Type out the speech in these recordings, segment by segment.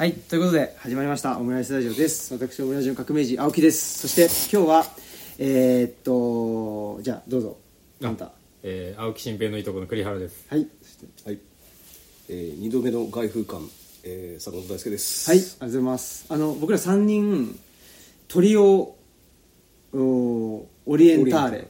はいということで始まりましたオムライスラジオです。私オムライスの革命児青木です。そして今日はえー、っとじゃあどうぞ。あんた。えー、青木新平のいとこの栗原です。はい。そしてはい、えー、2度目の外風館、えー、坂本大輔です。はいありがとうございます。あの僕ら3人トリオおオリエンターレ。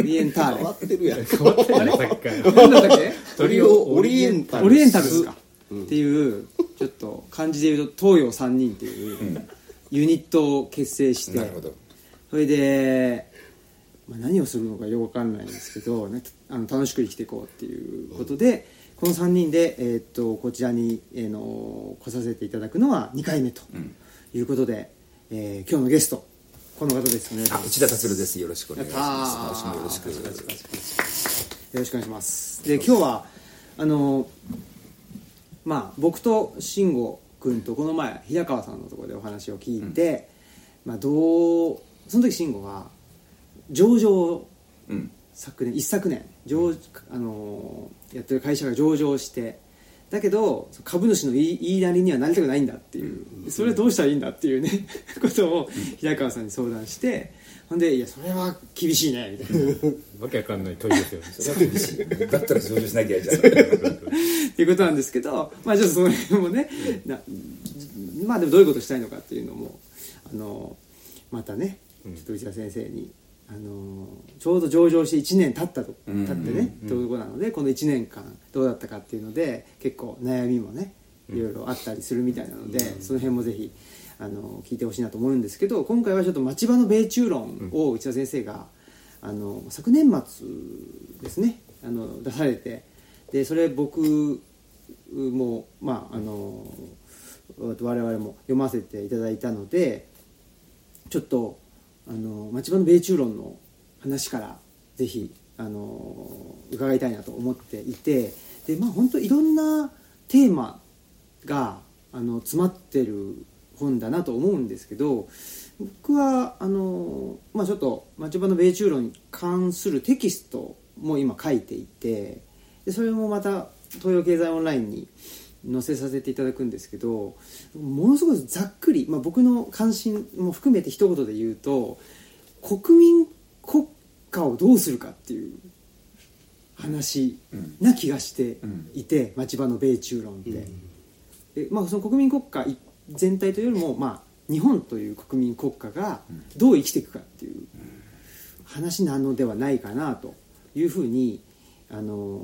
オリエンターレ。変わってるやん。変わったよねさっきから。何だったっけ？トリオオリエンタルオリエンタルですか、っていうちょっと漢字で言うと東洋3人っていうユニットを結成して、なるほど。それで、まあ、何をするのかよく分かんないんですけど、ね、あの楽しく生きていこうっていうことで、この3人で、えーっとこちらに、えーの来させていただくのは2回目ということで、えー今日のゲストこの方ですお願いしますあ内田達郎です。よろしくお願いします。やったー。今週もよろしく。よろしくお願いします。で今日はあのまあ僕と慎吾君とこの前平川さんのところでお話を聞いて、まあどうその時慎吾は上場をうん。昨年一昨年上、あのやってる会社が上場してだけど株主の言い言いなりにはなりたくないんだっていう。それはどうしたらいいんだっていうね ことを平川さんに相談してほんで「いやそれは厳しいね」みたいな。わけわかんない問いですよね。それは厳しい。だったら上場しなきゃいいじゃん。っていうことなんですけど、まあ、ちょっとその辺もねなまあでもどういうことしたいのかっていうのもあのまたねちょっと内田先生に、あのちょうど上場して1年経ったとうん。経ってね、ということなのでこの1年間どうだったかっていうので結構悩みもねいろいろあったりするみたいなので、その辺もぜひあの聞いてほしいなと思うんですけど今回はちょっと町場の米中論を内田先生が、あの昨年末ですねあの出されてでそれ僕もまああの我々も読ませていただいたのでちょっとあの町場の米中論の話からぜひあの伺いたいなと思っていてでまあ本当いろんなテーマがあの詰まってる本だなと思うんですけど僕はあの、まあ、ちょっと町場の米中論に関するテキストも今書いていてでそれもまた東洋経済オンラインに載せさせていただくんですけどものすごいざっくり、まあ、僕の関心も含めて一言で言うと国民国家をどうするかっていう話な気がしていて、町場の米中論って。でまあ、その国民国家全体というよりも、まあ、日本という国民国家がどう生きていくかっていう話なのではないかなというふうに、あの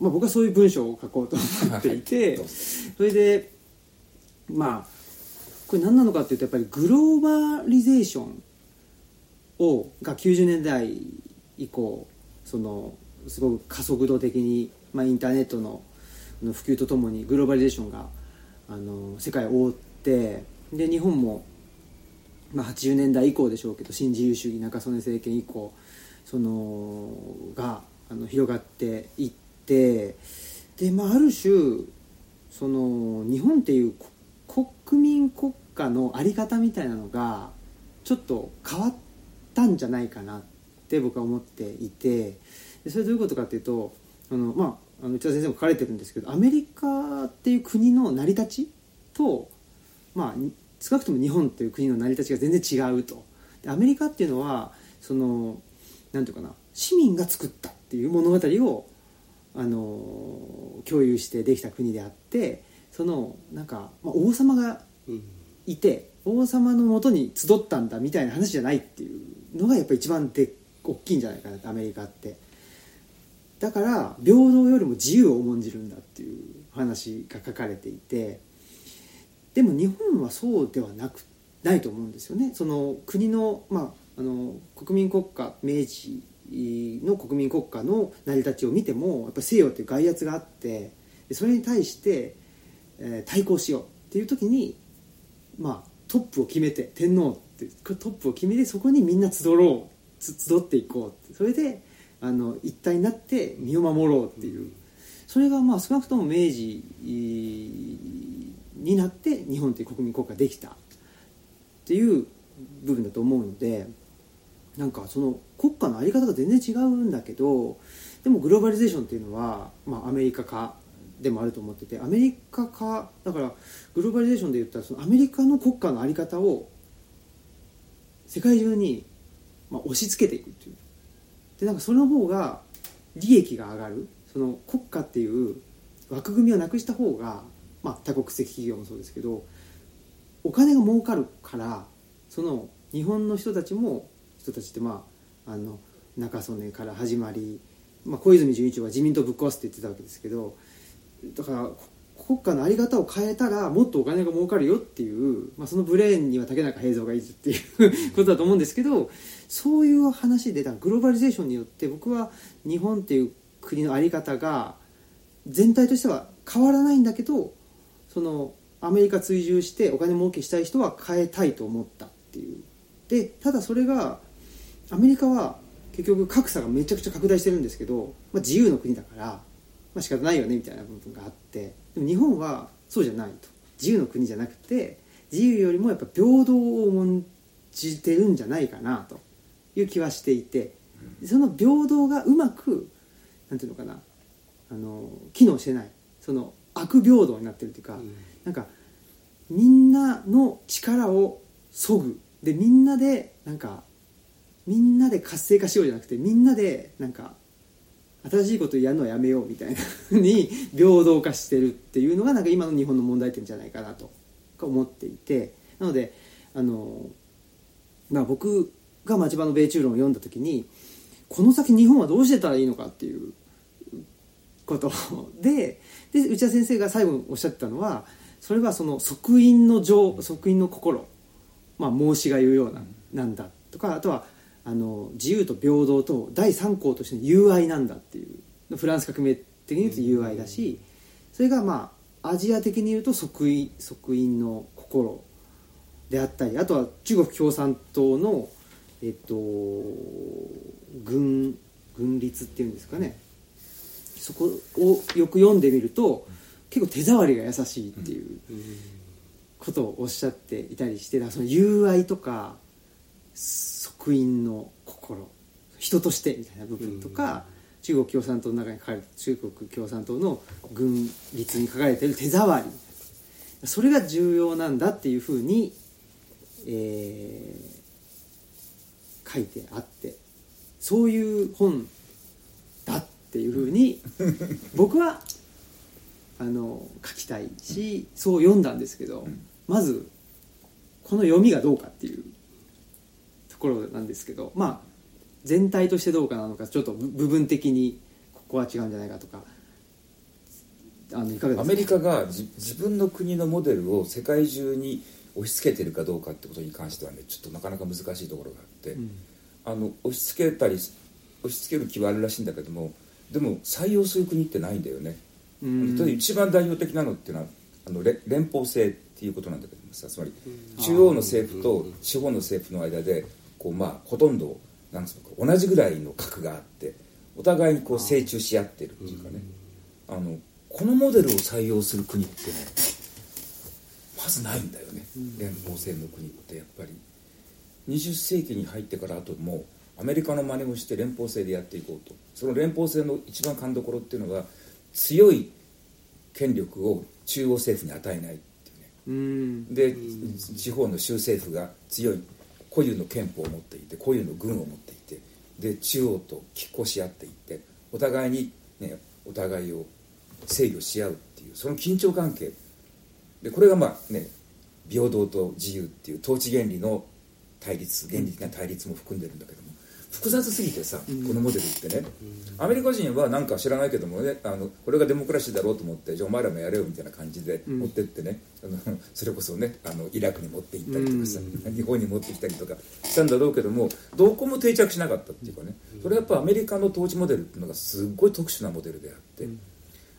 ーまあ、僕はそういう文章を書こうと思っていてそれでまあこれ何なのかっていうとやっぱりグローバリゼーションをが90年代以降そのすごく加速度的に、まあ、インターネットのの普及とともにグローバリゼーションがあの世界を覆ってで日本も、まあ、80年代以降でしょうけど新自由主義中曽根政権以降そのがあの広がっていってで、まあ、ある種その日本っていう国民国家の在り方みたいなのがちょっと変わったんじゃないかなって僕は思っていてそれどういうことかっていうとあの、まあ、あの内田先生も書かれてるんですけどアメリカっていう国の成り立ちと、まあ、少なくとも日本という国の成り立ちが全然違うと。アメリカっていうのはそのなんていうかな市民が作ったっていう物語をあの共有してできた国であってそのなんか、まあ、王様がいて王様のもとに集ったんだみたいな話じゃないっていうのがやっぱり一番で大きいんじゃないかなアメリカって。だから平等よりも自由を重んじるんだっていう話が書かれていてでも日本はそうではなくないと思うんですよね。その国の,、まあ、あの国民国家明治の国民国家の成り立ちを見てもやっぱ西洋っていう外圧があってそれに対して、えー対抗しようっていう時にまあトップを決めて天皇ってトップを決めてそこにみんな集ろう集っていこうそれであの一体になって身を守ろうっていう。それがまあ少なくとも明治になって日本という国民国家ができた。っていう部分だと思うのでなんかその国家の在り方が全然違うんだけどでもグローバリゼーションっていうのは、まあ、アメリカ化でもあると思っててアメリカかだからグローバリゼーションで言ったらそのアメリカの国家の在り方を世界中に、まあ、押し付けていくっていう。でなんかその方が利益が上がる。その国家っていう枠組みをなくした方が、まあ、多国籍企業もそうですけどお金が儲かるからその日本の人たちも人たちってまああの中曽根から始まり、まあ、小泉純一郎は自民党ぶっ壊すって言ってたわけですけどだから国家の在り方を変えたらもっとお金が儲かるよっていう、まあ、そのブレーンには竹中平蔵がいるっていうことだと思うんですけどそういう話でグローバリゼーションによって僕は日本っていう国の在り方が全体としては変わらないんだけどそのアメリカ追従してお金儲けしたい人は変えたいと思ったっていう。でただそれがアメリカは結局格差がめちゃくちゃ拡大してるんですけど、まあ、自由の国だから、まあ、仕方ないよねみたいな部分があって。でも日本はそうじゃないと。自由の国じゃなくて自由よりもやっぱ平等を重んじてるんじゃないかなと。いう気はしていて。その平等がうまくなんていうのかな。あの機能してない。その悪平等になってるっていうか、なんかみんなの力をそぐ。でみんなでなんかみんなで活性化しようじゃなくてみんなでなんか新しいことやるのはやめようみたいなふうに平等化してるっていうのがなんか今の日本の問題点じゃないかなと思っていてなのであの、まあ、僕が町場の米中論を読んだ時にこの先日本はどうしてたらいいのかっていうことでで内田先生が最後におっしゃってたのはそれはその即員の情即員の心、まあ、孟子が言うようななんだとかあとはあの自由と平等と第三項としての友愛なんだっていう。フランス革命的に言うと友愛だしそれがまあアジア的に言うと即位即員の心であったりあとは中国共産党のえっと軍軍律っていうんですかね。そこをよく読んでみると結構手触りが優しいっていうことをおっしゃっていたりしてその友愛とか即員の心人としてみたいな部分とか、中国共産党の中に書かれて中国共産党の軍律に書かれている手触り。それが重要なんだっていうふうに、えー書いてあってそういう本だっていうふうに 僕はあの書きたいしそう読んだんですけど、まずこの読みがどうかっていうろなんですけどまあ全体としてどうかなのかちょっと部部分的にここは違うんじゃないかとかあのいかがですか？アメリカがじ自分の国のモデルを世界中に押し付けてるかどうかってことに関してはねちょっとなかなか難しいところがあって、あの押し付けたり押し付ける気はあるらしいんだけどもでも採用する国ってないんだよね、うん。一番代表的なのっていうのはあのれ連邦制っていうことなんだけどもさつまり中央の政府と地方の政府の間でこう、まあ、ほとんどなんつうのか同じぐらいの核があってお互いにこう成長し合ってるっていうかね。あのこのモデルを採用する国ってねまずないんだよね、連邦制の国ってやっぱり。20世紀に入ってからあともうアメリカの真似をして連邦制でやっていこうと。その連邦制の一番勘どころっていうのは強い権力を中央政府に与えないっていうね。うん。で地方の州政府が強い固有の憲法を持っていて固有の軍を持っていてで中央と拮抗し合っていってお互いに、ね、お互いを制御し合うっていうその緊張関係。でこれがまあね平等と自由っていう統治原理の対立原理的な対立も含んでるんだけど複雑すぎてさ、このモデルってね、アメリカ人はなんか知らないけどもねあのこれがデモクラシーだろうと思ってじゃあお前らもやれよみたいな感じで持ってってね、あの それこそねあのイラクに持って行ったりとかさ、日本に持ってきたりとかしたんだろうけどもどこも定着しなかったっていうかね。それはやっぱアメリカの統治モデルっていうのがすっごい特殊なモデルであって。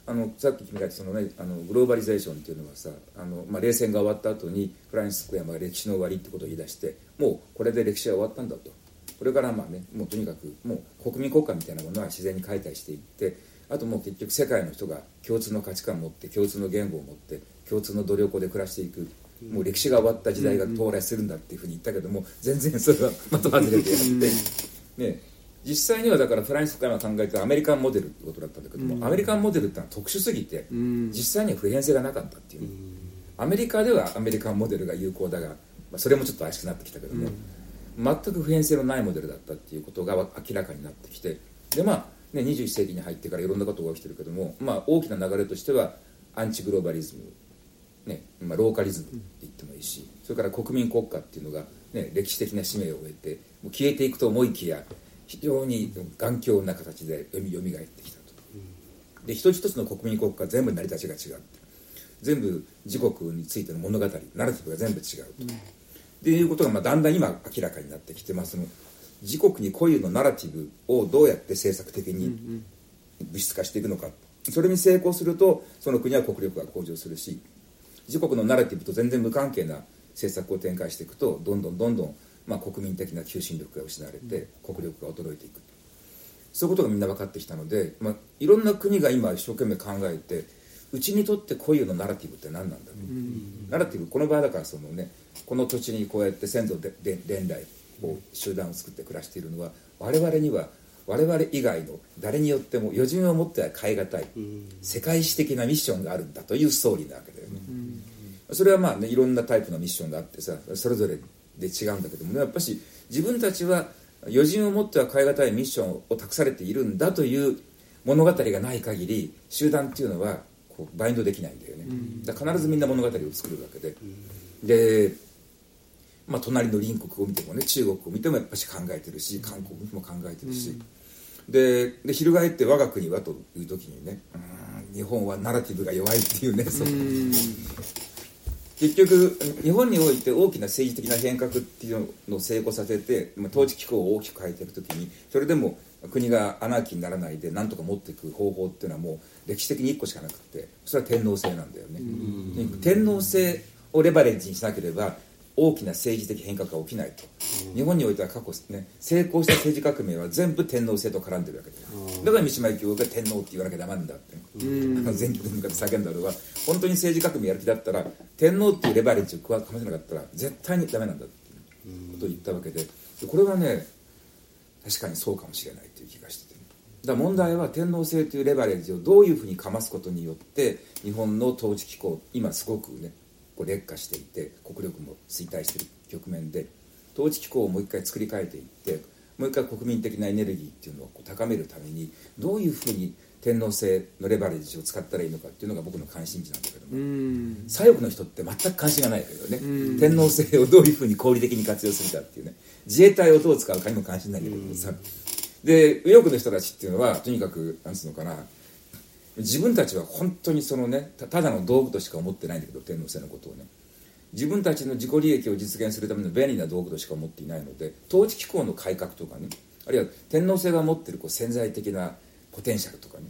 あのさっき君が言ったその、ね、あのグローバリゼーションっていうのはさあの、まあ、冷戦が終わった後にフランシス・コヤマが歴史の終わりってことを言い出してもうこれで歴史は終わったんだとこれからまあねもうとにかくもう国民国家みたいなものは自然に解体していってあともう結局世界の人が共通の価値観を持って共通の言語を持って共通の努力で暮らしていくもう歴史が終わった時代が到来するんだっていうふうに言ったけども全然それは的外れでやって、ね、実際にはだからフランスから考えたアメリカンモデルってことだったんだけども、アメリカンモデルってのは特殊すぎて、ん。実際には普遍性がなかったっていう。ね、アメリカではアメリカンモデルが有効だが、まあ、それもちょっと怪しくなってきたけども、全く普遍性のないモデルだったっていうことが明らかになってきてでまあ、ね、21世紀に入ってからいろんなことが起きてるけども、まあ、大きな流れとしてはアンチグローバリズムねまあ、ローカリズムって言ってもいいし、それから国民国家っていうのが、ね、歴史的な使命を終えてもう消えていくと思いきや非常に頑強な形でよみよみがえってきたと、で一つ一つの国民国家全部成り立ちが違って全部自国についての物語ナラティブが全部違うと、っていうことがまあだんだん今明らかになってきて、まあ、その。自国に固有のナラティブをどうやって政策的に物質化していくのか。それに成功するとその国は国力が向上するし自国のナラティブと全然無関係な政策を展開していくとどんどんどんどん、まあ、国民的な求心力が失われて国力が衰えていく。そういうことがみんな分かってきたので、まあ、いろんな国が今一生懸命考えてうちにとって固有のナラティブって何なんだろう、ナラティブこの場合だからそのねこの土地にこうやって先祖でで伝来を集団を作って暮らしているのは我々には我々以外の誰によっても余人を持っては変え難い世界史的なミッションがあるんだというストーリーなわけだよね、それはまあねいろんなタイプのミッションがあってさそれぞれで違うんだけどもねやっぱし自分たちは余人を持っては変え難いミッションを託されているんだという物語がない限り集団っていうのはこうバインドできないんだよね、だから必ずみんな物語を作るわけで、でまあ、隣の隣国を見てもね中国を見てもやっぱし考えてるし韓国も考えてるし、でで翻って我が国はという時にね日本はナラティブが弱いっていうねその結局日本において大きな政治的な変革っていうのを成功させて、まあ、統治機構を大きく変えてる時にそれでも国がアナーキーにならないでなんとか持っていく方法っていうのはもう歴史的に1個しかなくてそれは天皇制なんだよね。天皇制をレバレッジにしなければ大きな政治的変革が起きないと、日本においては過去、ね、成功した政治革命は全部天皇制と絡んでるわけだだから三島由紀夫が天皇って言わなきゃダメなんだって、全国に向かって叫んだのは本当に政治革命やる気だったら天皇っていうレバレッジをかませなかったら絶対にダメなんだっていうことを言ったわけで。でこれはね確かにそうかもしれないという気がしてて、だ問題は天皇制というレバレッジをどういうふうにかますことによって日本の統治機構今すごくねこう劣化していて国力も衰退している局面で統治機構をもう一回作り変えていってもう一回国民的なエネルギーっていうのを高めるためにどういうふうに天皇制のレバレッジを使ったらいいのかっていうのが僕の関心事なんだけども、うん。左翼の人って全く関心がないけどね、天皇制をどういうふうに合理的に活用するかっていうね自衛隊をどう使うかにも関心ないけどさ、で右翼の人たちっていうのはとにかくなんつうのかな。自分たちは本当にそのねただの道具としか思ってないんだけど天皇制のことをね。自分たちの自己利益を実現するための便利な道具としか思っていないので統治機構の改革とかねあるいは天皇制が持ってるこう潜在的なポテンシャルとかね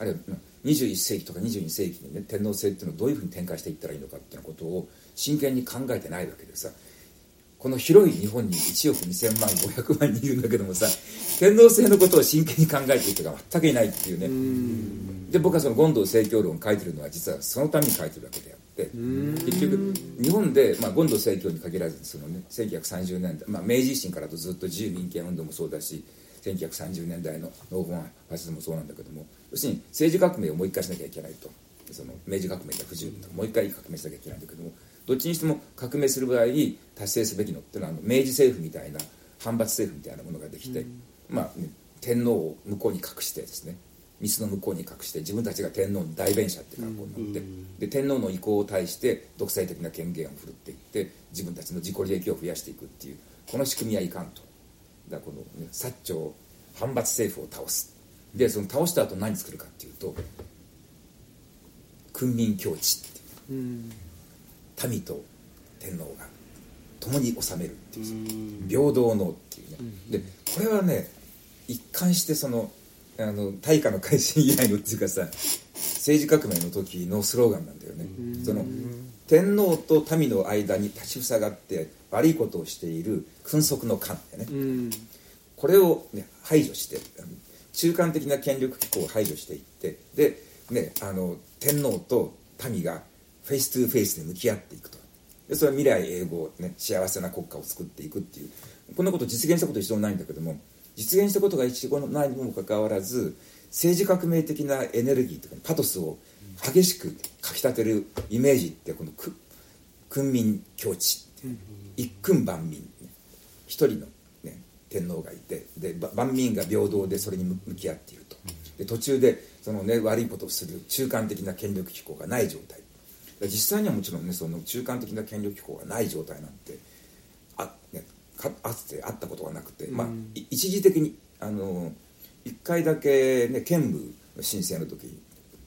あるいは21世紀とか22世紀にね天皇制っていうのをどういうふうに展開していったらいいのかっていうことを真剣に考えてないわけでさ。この広い日本に1億2000万500万人いるんだけどもさ天皇制のことを真剣に考えている人が全くいないっていうね。で僕はその権藤成卿論を書いてるのは実はそのために書いてるわけであって結局日本で、まあ、権藤成卿に限らずその、ね、1930年代、まあ、明治維新からとずっと自由民権運動もそうだし1930年代のノーフォンファシズムもそうなんだけども要するに政治革命をもう一回しなきゃいけないと。その明治革命が不十分ともう一回革命しなきゃいけないんだけどもどっちにしても革命する場合に達成すべきのっていうのはあの明治政府みたいな反発政府みたいなものができて、まあ、ね、天皇を向こうに隠してですねミスの向こうに隠して自分たちが天皇の代弁者っていう格好になって、で天皇の意向を対して独裁的な権限を振るっていって自分たちの自己利益を増やしていくっていうこの仕組みはいかんと。だからこの、ね、薩長反発政府を倒す。でその倒した後何作るかっていうと君民共治っていう。うん民と天皇が共に治めるっていう平等のっていうね、でこれはね一貫してそのあの大化の改新以来のっていうかさ政治革命の時のスローガンなんだよね、その天皇と民の間に立ちふさがって悪いことをしている君側の官でね、うん。これを、ね、排除して中間的な権力機構を排除していってで、ね、あの天皇と民が face to face で向き合っていくと。でそれは未来永劫、ね、幸せな国家を作っていくっていう。こんなこと実現したこと一度もないんだけども実現したことが一度もないにもかかわらず政治革命的なエネルギーとかパトスを激しくかきたてるイメージってこの君民共治一君万民一人の、ね、天皇がいてで万民が平等でそれに向き合っていると。で途中でその、ね、悪いことをする中間的な権力機構がない状態。実際にはもちろんねその中間的な権力機構がない状態なんてあ,、ね、かあってあったことがなくて、まあ、い一時的にあの一回だけ、ね、剣武の申請の時に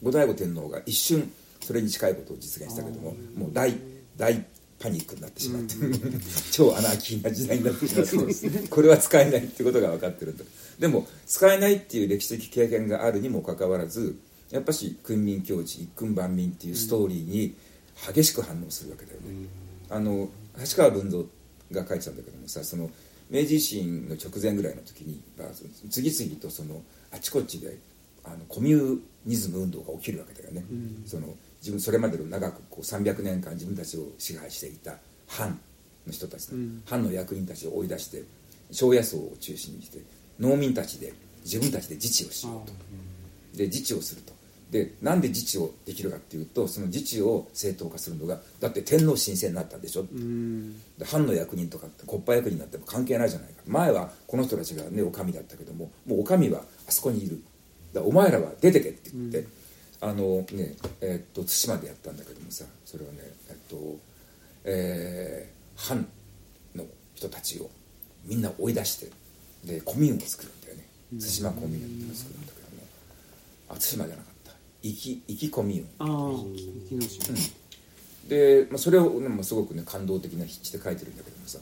後醍醐天皇が一瞬それに近いことを実現したけどももう大大パニックになってしまって、超アナーキーな時代になってしまって、これは使えないってことが分かってるんだでも使えないっていう歴史的経験があるにもかかわらずやっぱし君民境地一君万民っていうストーリーに激しく反応するわけだよね、あの橋川文蔵が書いてたんだけどもさその明治維新の直前ぐらいの時に、まあ、次々とそのあちこちであのコミュニズム運動が起きるわけだよね、その自分それまでの長くこう300年間自分たちを支配していた藩の人たち、藩の役人たちを追い出して庄屋層を中心にして農民たちで自分たちで自治をしようと。で自治をするとでなんで自治をできるかっていうとその自治を正当化するのがだって天皇神聖になったんでしょ。で藩の役人とか国家役人になっても関係ないじゃないか。前はこの人たちがねお上だったけどももうお上はあそこにいる。だお前らは出てけって言って、あのねえーっと対馬でやったんだけどもさそれはねえっとえー藩の人たちをみんな追い出してでコミューンを作るんだよね。対馬コミューンっていうのを作るんだけども。あ対馬じゃなかった生き生きコミューンああ木の島で、まあ、それを、ねまあ、すごくね感動的な筆致で書いてるんだけどもさ。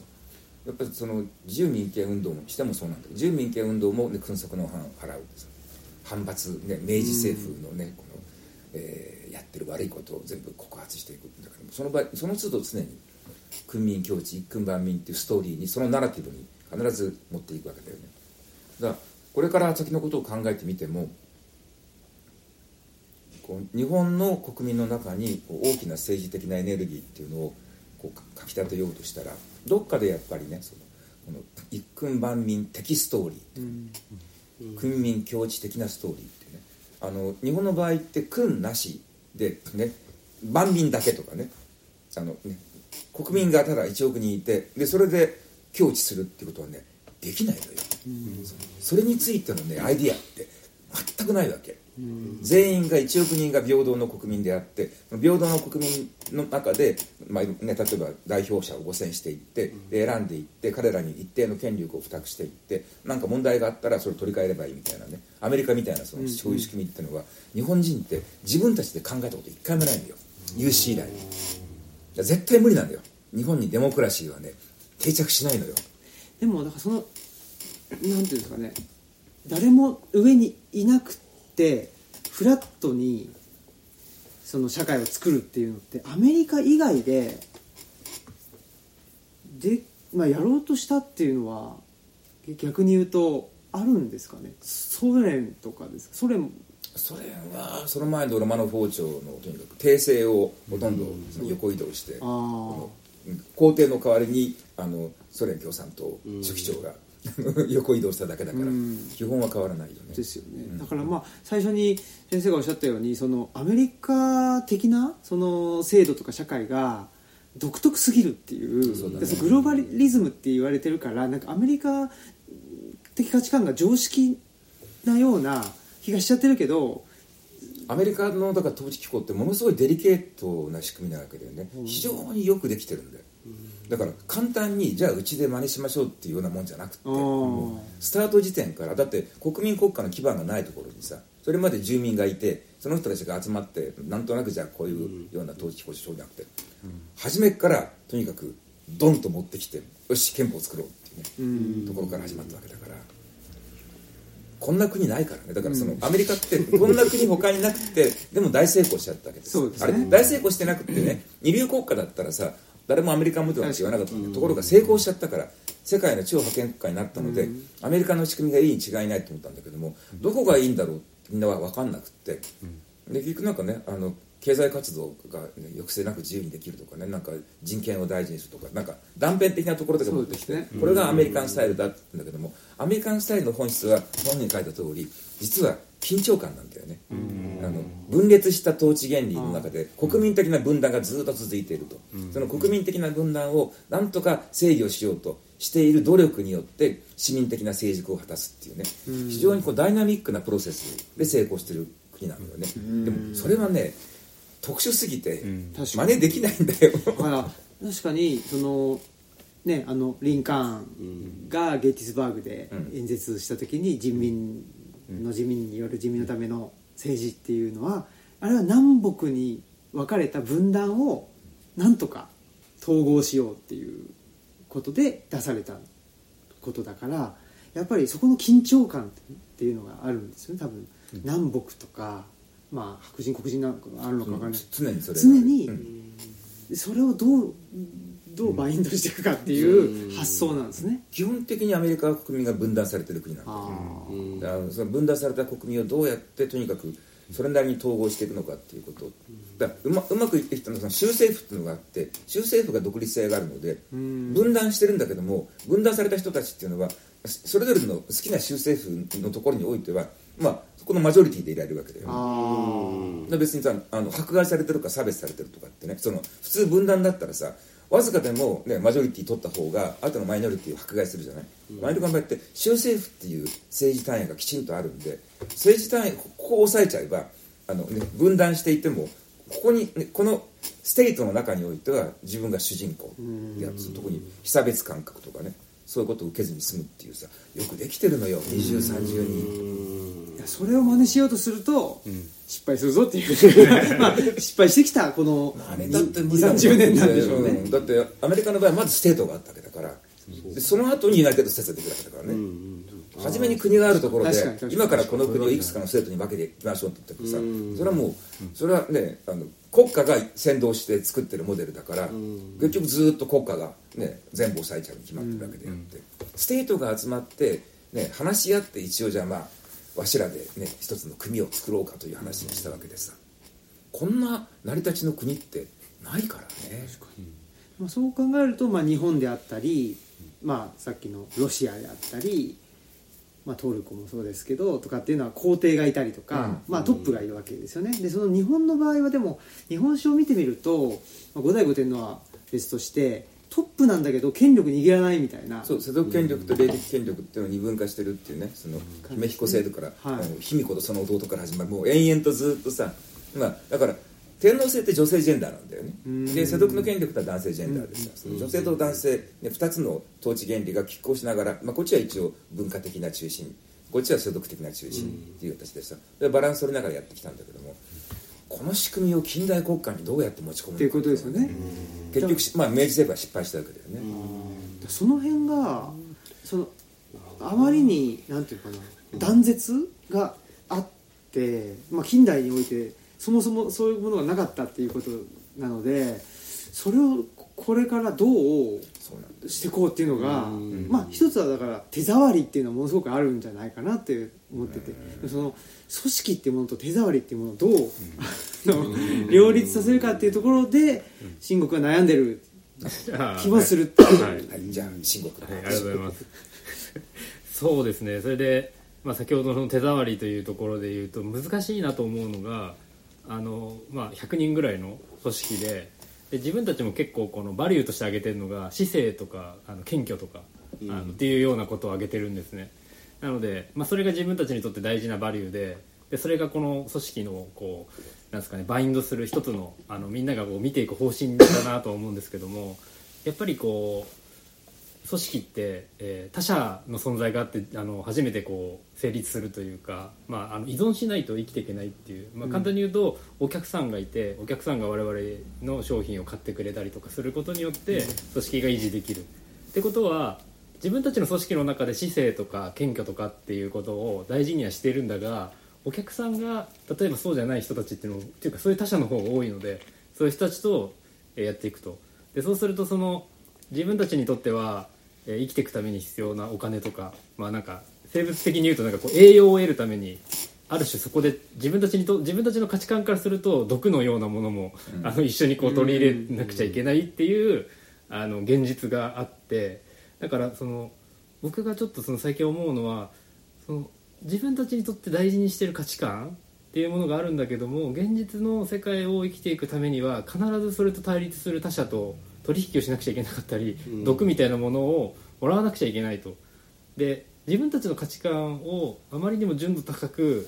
やっぱりその自由民権運動もしてもそうなんだけど自由民権運動も、ね、君側の藩を払うさ。反発、ね、明治政府のね、この、えーやってる悪いことを全部告発していくんだけどもその場合その都度常に君民境地一君万民っていうストーリーにそのナラティブに必ず持っていくわけだよね。だからこれから先のことを考えてみてもこう日本の国民の中にこう大きな政治的なエネルギーっていうのをこうかかきたてようとしたらどっかでやっぱりねそのこの一君万民的ストーリーっていう君民境地的なストーリーっていうねあの日本の場合って君なしでね万民だけとかねあのね国民がただ1億人いてでそれで境地するっていうことはねできないのよ、それについてのねアイディアって全くないわけ、全員が1億人が平等の国民であって平等の国民の中で、まあね、例えば代表者を汚染していってで選んでいって彼らに一定の権力を付託していって何か問題があったらそれを取り替えればいいみたいなねアメリカみたいなそのそういう仕組みっていうのは日本人って自分たちで考えたこと一回もないん。だよ有史以来。絶対無理なんだよ。日本にデモクラシーはね定着しないのよ。でもだからそのなんていうんですかね誰も上にいなくってフラットにその社会を作るっていうのってアメリカ以外でで、まあ、やろうとしたっていうのは逆に言うとあるんですかね？ソ連とかですか？ソ連それはその前のロマノフ王朝のとにかく帝政をほとんど横移動して、うん。皇帝の代わりにあのソ連共産党書記長が 横移動しただけだから、うん。基本は変わらないよね。ですよね、だからまあ最初に先生がおっしゃったようにそのアメリカ的なその制度とか社会が独特すぎるっていうね。グローバリズムって言われてるからなんかアメリカ的価値観が常識なような気がしちゃってるけどアメリカのだから統治機構ってものすごいデリケートな仕組みなわけだよね、非常によくできてるんだよ、だから簡単にじゃあうちで真似しましょうっていうようなもんじゃなくてスタート時点からだって国民国家の基盤がないところにさそれまで住民がいてその人たちが集まってなんとなくじゃあこういうような統治機構しようじゃなくて、初めからとにかくドンと持ってきてよし憲法を作ろうっていうね、ところから始まったわけだから。こんな国ないからね。だからその、アメリカってこんな国他になくてでも大成功しちゃったわけです。そうですね。あれ大成功してなくてね二流国家だったらさ誰もアメリカ向となんて言わなかったところが成功しちゃったから世界の超覇権国家になったので、アメリカの仕組みがいいに違いないと思ったんだけどもどこがいいんだろうってみんなは分かんなくって、で結局なんかねあの経済活動が、ね、抑制なく自由にできるとかねなんか人権を大事にするとかなんか断片的なところだけ持ってきて、ねこれがアメリカンスタイルだって言うんだけどもアメリカンスタイルの本質は本に書いた通り実は緊張感なんだよね。あの分裂した統治原理の中で国民的な分断がずっと続いていると、その国民的な分断をなんとか制御しようとしている努力によって市民的な成熟を果たすっていうね。非常にこうダイナミックなプロセスで成功している国なんだよね。でもそれはね特殊すぎて確か真似できないんだよ。だから確かにそのねあのリンカーンがゲイティスバーグで演説した時に人民の自民による人民のための政治っていうのはあれは南北に分かれた分断をなんとか統合しようっていうことで出されたことだからやっぱりそこの緊張感っていうのがあるんですよね多分。南北とかまあ白人黒人なんかがあるのか分からない。常にそれが。常に。うん。それをどうどうバインドしていくかっていう発想なんですね。基本的にアメリカは国民が分断されてる国なんだ。よあだからその分断された国民をどうやってとにかくそれなりに統合していくのかっていうこと。だうまうまくいってきたのはその州政府っていうのがあって州政府が独立性があるので分断してるんだけども分断された人たちっていうのはそれぞれの好きな州政府のところにおいてはまあそこのマジョリティでいられるわけだよね。別にさあの迫害されてるか差別されてるとかってねその普通分断だったらさわずかでも、ね、マジョリティ取った方が後のマイノリティを迫害するじゃない、マイノリティって州政府っていう政治単位がきちんとあるんで政治単位ここを抑えちゃえばあの、ね、分断していてもここに、ね、このステートの中においては自分が主人公であって特に被差別感覚とかねそういうことを受けずに済むっていうさよくできてるのよ二重三重に。いやそれを真似しようとすると失敗するぞっていう。まあ失敗してきたこのあれだって無理だもん30年なんでしょうね。ん。だってアメリカの場合はまずステートがあったわけだから。でその後に United States ができるわけだからね初めに国があるところで今からこの国をいくつかのステートに分けていきましょうって言ってもさそれはもうそれはねあの国家が先導して作ってるモデルだから結局ずっと国家が、ね、全部抑えちゃうに決まってるわけであってステートが集まって、ね、話し合って一応じゃあまあわしらでね一つの国を作ろうかという話にしたわけでさこんな成り立ちの国ってないからね。まあ、そう考えると、まあ、日本であったり、まあ、さっきのロシアであったり、まあ、トルコもそうですけどとかっていうのは皇帝がいたりとか、まあ、トップがいるわけですよね。でその日本の場合はでも日本史を見てみると、まあ、五代五天皇は別としてトップなんだけど権力握らないみたいな。そう世俗権力と霊的権力っていうのを二分化してるっていうねその姫彦制度から、卑弥呼とその弟から始まるもう延々とずっとさ、まあ、だから天皇制って女性ジェンダーなんだよね。で世俗の権力って男性ジェンダーでさその女性と男性、ね、2つの統治原理が拮抗しながら、まあ、こっちは一応文化的な中心。こっちは世俗的な中心っていう形でさでバランス取りながらやってきたんだけどもこの仕組みを近代国家にどうやって持ち込むのかっていうことですよね。結局し、まあ、明治政府は失敗したわけだよね、その辺がそのあまりになんていうかな断絶があって、まあ、近代においてそもそもそういうものがなかったっていうことなのでそれをこれからどうしていこうっていうのが、まあ一つはだから手触りっていうのはものすごくあるんじゃないかなって思ってて、その組織っていうものと手触りっていうものをどう、両立させるかっていうところで秦国は悩んでる気もするっていう、はい、はい。はい、じゃあ秦国のはい、ありがとうございます。そうですね。それで、まあ、先ほどの手触りというところで言うと難しいなと思うのがあの、まあ、100人ぐらいの組織でで自分たちも結構このバリューとして挙げてるのが市政とかあの謙虚とか、あのっていうようなことを挙げてるんですね。なので、まあ、それが自分たちにとって大事なバリューででそれがこの組織のこうなんですかねバインドする一つのあのみんながこう見ていく方針だなと思うんですけどもやっぱりこう組織って、えー他者の存在があってあの初めてこう成立するというか、まあ、あの依存しないと生きていけないっていう、まあ、簡単に言うと、お客さんがいてお客さんが我々の商品を買ってくれたりとかすることによって組織が維持できる。ってことは自分たちの組織の中で市政とか謙虚とかっていうことを大事にはしているんだがお客さんが例えばそうじゃない人たちっていうのっていうかそういう他者の方が多いのでそういう人たちとえーやっていくと。でそうするとその自分たちにとっては、えー生きていくために必要なお金とかまあなんか生物的に言うとなんかこう栄養を得るためにある種そこで自分たちにと自分たちの価値観からすると毒のようなものも、あの一緒にこう取り入れなくちゃいけないっていう、あの現実があってだからその僕がちょっとその最近思うのはその自分たちにとって大事にしてる価値観っていうものがあるんだけども現実の世界を生きていくためには必ずそれと対立する他者と取引をしなくちゃいけなかったり、毒みたいなものをもらわなくちゃいけないと。で自分たちの価値観をあまりにも純度高く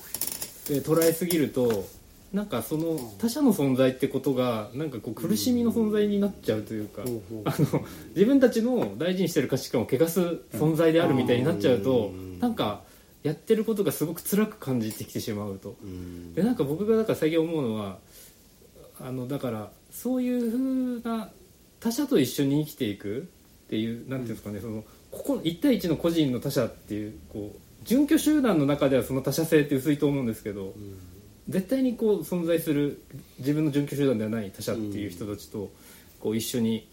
えー捉えすぎるとなんかその他者の存在ってことがなんかこう苦しみの存在になっちゃうというか、あの自分たちの大事にしてる価値観を汚す存在であるみたいになっちゃうと、なんかやってることがすごく辛く感じてきてしまうと。でなんか僕がだから最近思うのはあのだからそういうふうな他者と一緒に生きていくっていうなんていうんですかね、そのここ1対1の個人の他者っていうこう準拠集団の中ではその他者性って薄いと思うんですけど、絶対にこう存在する自分の準拠集団ではない他者っていう人たちとこう一緒に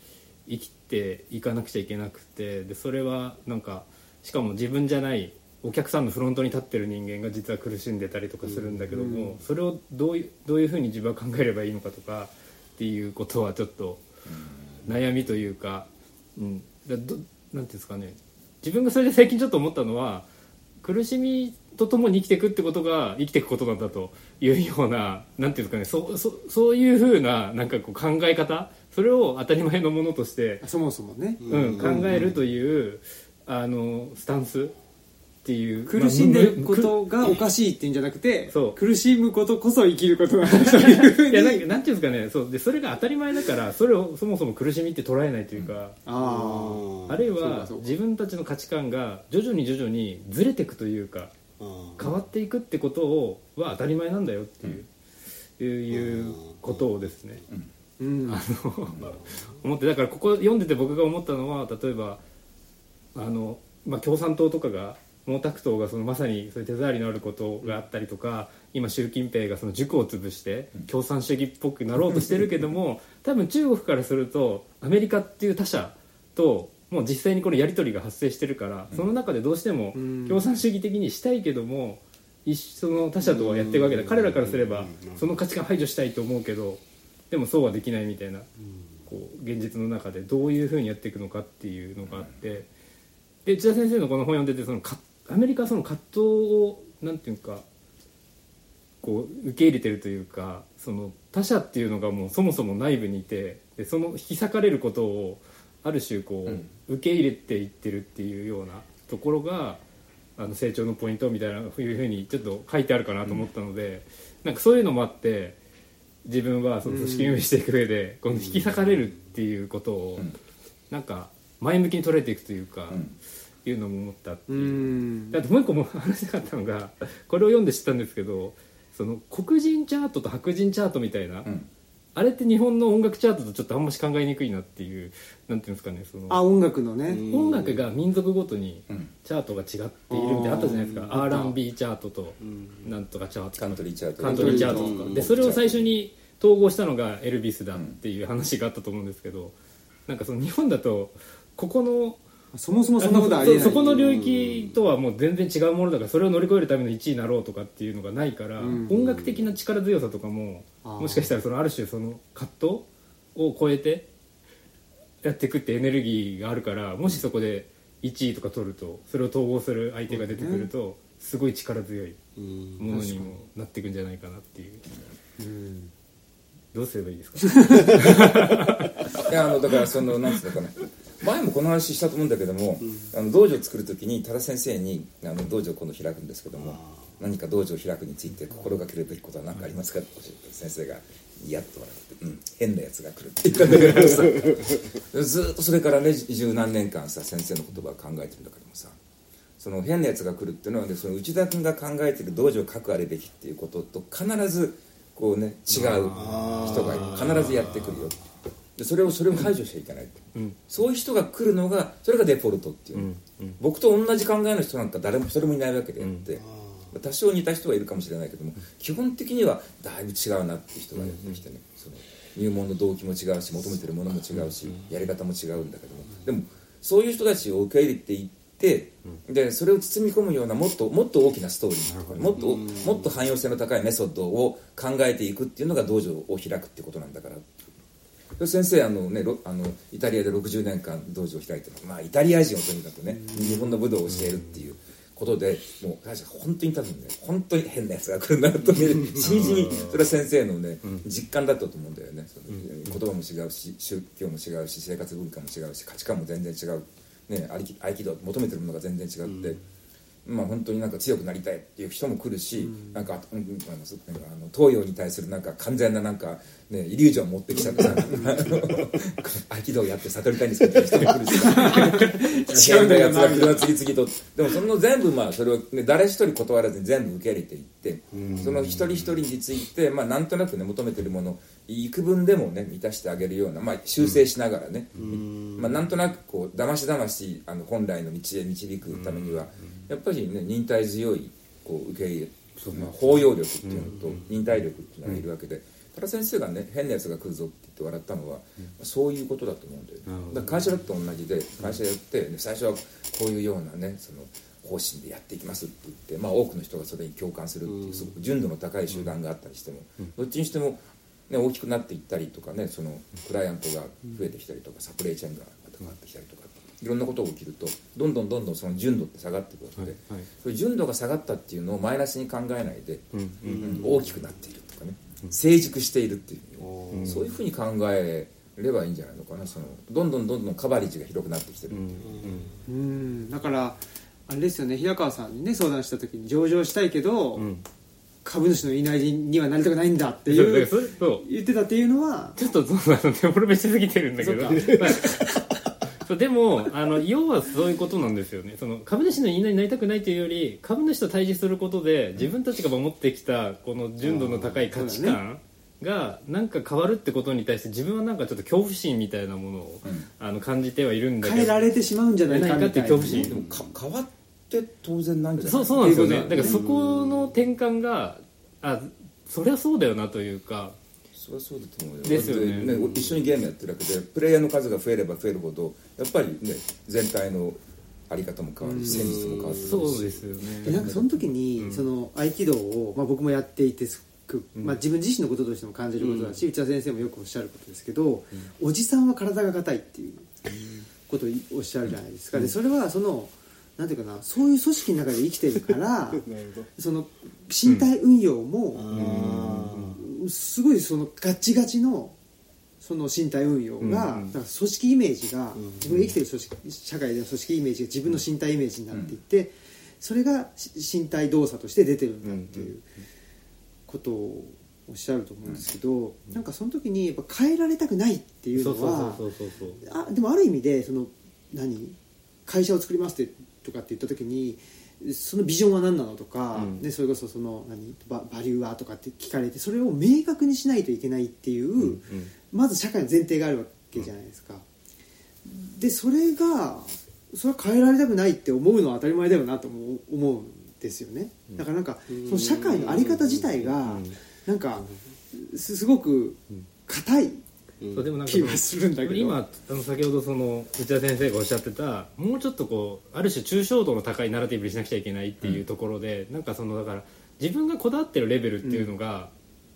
生きていかなくちゃいけなくてでそれはなんかしかも自分じゃないお客さんのフロントに立ってる人間が実は苦しんでたりとかするんだけども、それをどういうどういうふうに自分は考えればいいのかとかっていうことはちょっと悩みというか、うん、だどなんていうんですかね。自分がそれで最近ちょっと思ったのは苦しみとともに生きていくってことが生きていくことなんだというようななんていうんですかね。そそそういうふうななんかこう考え方それを当たり前のものとして、そもそもね、うん、考えるという、あのスタンスっていう苦しんでるこまあとがおかしいっていうんじゃなくてそう。苦しむことこそ生きることなんだという ふういやなんかになんていうんですかね。そう。でそれが当たり前だからそれをそもそも苦しみって捉えないというか、ああるいは自分たちの価値観が徐々に徐々にずれていくというか変わっていくってことをは当たり前なんだよっていう,、いうことをですね、あうん。あの 思ってだからここ読んでて僕が思ったのは例えばあの、まあ、共産党とかが毛沢東がそのまさにそういう手触りのあることがあったりとか今習近平がその塾を潰して共産主義っぽくなろうとしてるけども 多分中国からするとアメリカっていう他者ともう実際にこのやり取りが発生してるからその中でどうしてもん。共産主義的にしたいけども一緒その他者とはやっていくわけだ。彼らからすればその価値観排除したいと思うけどでもそうはできないみたいなこう現実の中でどういうふうにやっていくのかっていうのがあって。で内田先生のこの本読んでてそのかアメリカはその葛藤をなんていうかこう受け入れてるというかその他者っていうのがもうそもそも内部にいてでその引き裂かれることをある種こう、受け入れていってるっていうようなところがあの成長のポイントみたいないうふうにちょっと書いてあるかなと思ったので、なんかそういうのもあって自分はその組織運営していく上で、この引き裂かれるっていうことを、なんか前向きに捉えていくというか、いうのも思ったってういう。ん。だってもう一個も話したかったのがこれを読んで知ったんですけどその黒人チャートと白人チャートみたいな、ん。あれって日本の音楽チャートとちょっとあんまし考えにくいなっていうなんていうんですかねそのあ音楽のね。音楽が民族ごとにん。チャートが違っているみたいなのあったじゃないですか。あー R&B チャートとなんとかチャートカントリーチャート。カントリーチャートとか。でそれを最初に統合したのがエルビスだっていう話があったと思うんですけどなんかその日本だとここのそもそもそんなことありえないそそこの領域とはもう全然違うものだからそれを乗り越えるための1位になろうとかっていうのがないから、ん。音楽的な力強さとかももしかしたらそのある種その葛藤を超えてやっていくってエネルギーがあるからもしそこで1位とか取るとそれを統合する相手が出てくるとすごい力強いものにもなっていくんじゃないかなっていう。うん。どうすればいいですか？いやあのだからそのなんつうのかな前もこの話したと思うんだけども、あの道場を作る時に多田先生にあの道場を今度開くんですけども何か道場を開くについて心がけるべきことは何かありますかって教えて先生が「いや」っと笑って「うん変なやつが来る」って言ったんだけどさ。ずーっとそれからね十何年間さ先生の言葉を考えてるんだけどもさその変なやつが来るっていうのはねその内田君が考えてる道場を書くあるべきっていうことと必ずこうね違う人が必ずやってくるよでそれをそれを排除しちゃいけない、ん。そういう人が来るのがそれがデフォルトっていう、うんうん。僕と同じ考えの人なんか誰も一人もいないわけであって、多少似た人はいるかもしれないけども基本的にはだいぶ違うなっていう人がやってきてね、その入門の動機も違うし求めてるものも違うし、やり方も違うんだけども。でもそういう人たちを受け入れていって、でそれを包み込むようなもっともっと大きなストーリー。とかもっともっと汎用性の高いメソッドを考えていくっていうのが道場を開くってことなんだから。で先生あの、ね、ろあのイタリアで60年間道場を開いてまあ、イタリア人をとにかくね日本の武道を教えるっていうことでもう確か本当に多分ね本当に変なやつが来るなとねしみじみそれは先生のね実感だったと思うんだよね。言葉も違うし宗教も違うし生活文化も違うし価値観も全然違う、ね、合気道求めてるものが全然違って。まあ、本当になんか強くなりたいっていう人も来るし、なんかうんなんかあの東洋に対するなんか完全ななんか、ね、イリュージョンを持ってきちゃってさ合気道やって悟りたいんですけど 人も来るし違うんだやつが来るわ次々とでもその全部まあそれを、ね、誰一人断らずに全部受け入れていってその一人一人について、まあ、なんとなくね求めてるもの幾分でもね満たしてあげるような、まあ、修正しながらね、まあ、なんとなくこうだましだましあの本来の道へ導くためにはやっぱりね忍耐強いこう受け入れまあ、包容力っていうのと忍耐力っていうのがいるわけで、ただ先生がね変なやつが来るぞって言って笑ったのは、そういうことだと思うんだよ、だから会社だって同じで会社やって、ね最初はこういうようなねその方針でやっていきますって言って、まあ、多くの人がそれに共感するっていうすごく純度の高い集団があったりしても、どっちにしても、ね、大きくなっていったりとかねそのクライアントが増えてきたりとかサプレイチェーンが高まってきたりとかいろんなことが起きるとどんどんどんどんその純度って下がっていくわけで、はいはい。そ純度が下がったっていうのをマイナスに考えないで、うん大きくなっているとかね成熟しているっていう、そういうふうに考えればいいんじゃないのかなそのどんどんどんどんカバリッジが広くなってきてる、うんだからあれですよね平川さんにね相談した時に上場したいけど、ん。株主のいない人にはなりたくないんだってそういうそうそう。言ってたっていうのはちょっとそうあのデフォルメしすぎてるんだけどそうでもあの要はそういうことなんですよね。その株主の言いなりになりたくないというより株主と対峙することで自分たちが守ってきたこの純度の高い価値観がなんか変わるってことに対して自分はなんかちょっと恐怖心みたいなものを、あの感じてはいるんだけど変えられてしまうんじゃないかっていう恐怖心。でもか変わって当然なんじゃないそうそうなんですよね。だからそこの転換があそりゃそうだよなというかそれはそうだと思うよ。ですよね。だって一緒にゲームやってるわけでプレイヤーの数が増えれば増えるほどやっぱりね全体のあり方も変わるし戦術も変わってくるし。そうですよね。でなんかその時に、その合気道を、まあ、僕もやっていてすごく、まあ、自分自身のこととしても感じることだし、内田先生もよくおっしゃることですけど、おじさんは体が硬いっていうことをおっしゃるじゃないですか、でそれはそのなんていうかなそういう組織の中で生きてるから その身体運用も、すごいそのガチガチのその身体運用が、なんか組織イメージが、自分が生きてる組織社会での組織イメージが自分の身体イメージになっていって、それがし身体動作として出てるんだっていうことをおっしゃると思うんですけど、なんかその時にやっぱ変えられたくないっていうのはでもある意味でその何？会社を作りますってとかって言った時にそのビジョンは何なのとか、うん。でそれこそその何ババリューはとかって聞かれてそれを明確にしないといけないっていう、まず社会の前提があるわけじゃないですか。でそれがそれは変えられたくないって思うのは当たり前だよなとも思うんですよね。だからなんかその社会の在り方自体がなんかすすごく硬いそうでもなんか気はするんだけど。今あの先ほどその内田先生がおっしゃってたもうちょっとこうある種抽象度の高いナラティブにしなくちゃいけないっていうところで、なんかそのだから自分がこだわってるレベルっていうのが、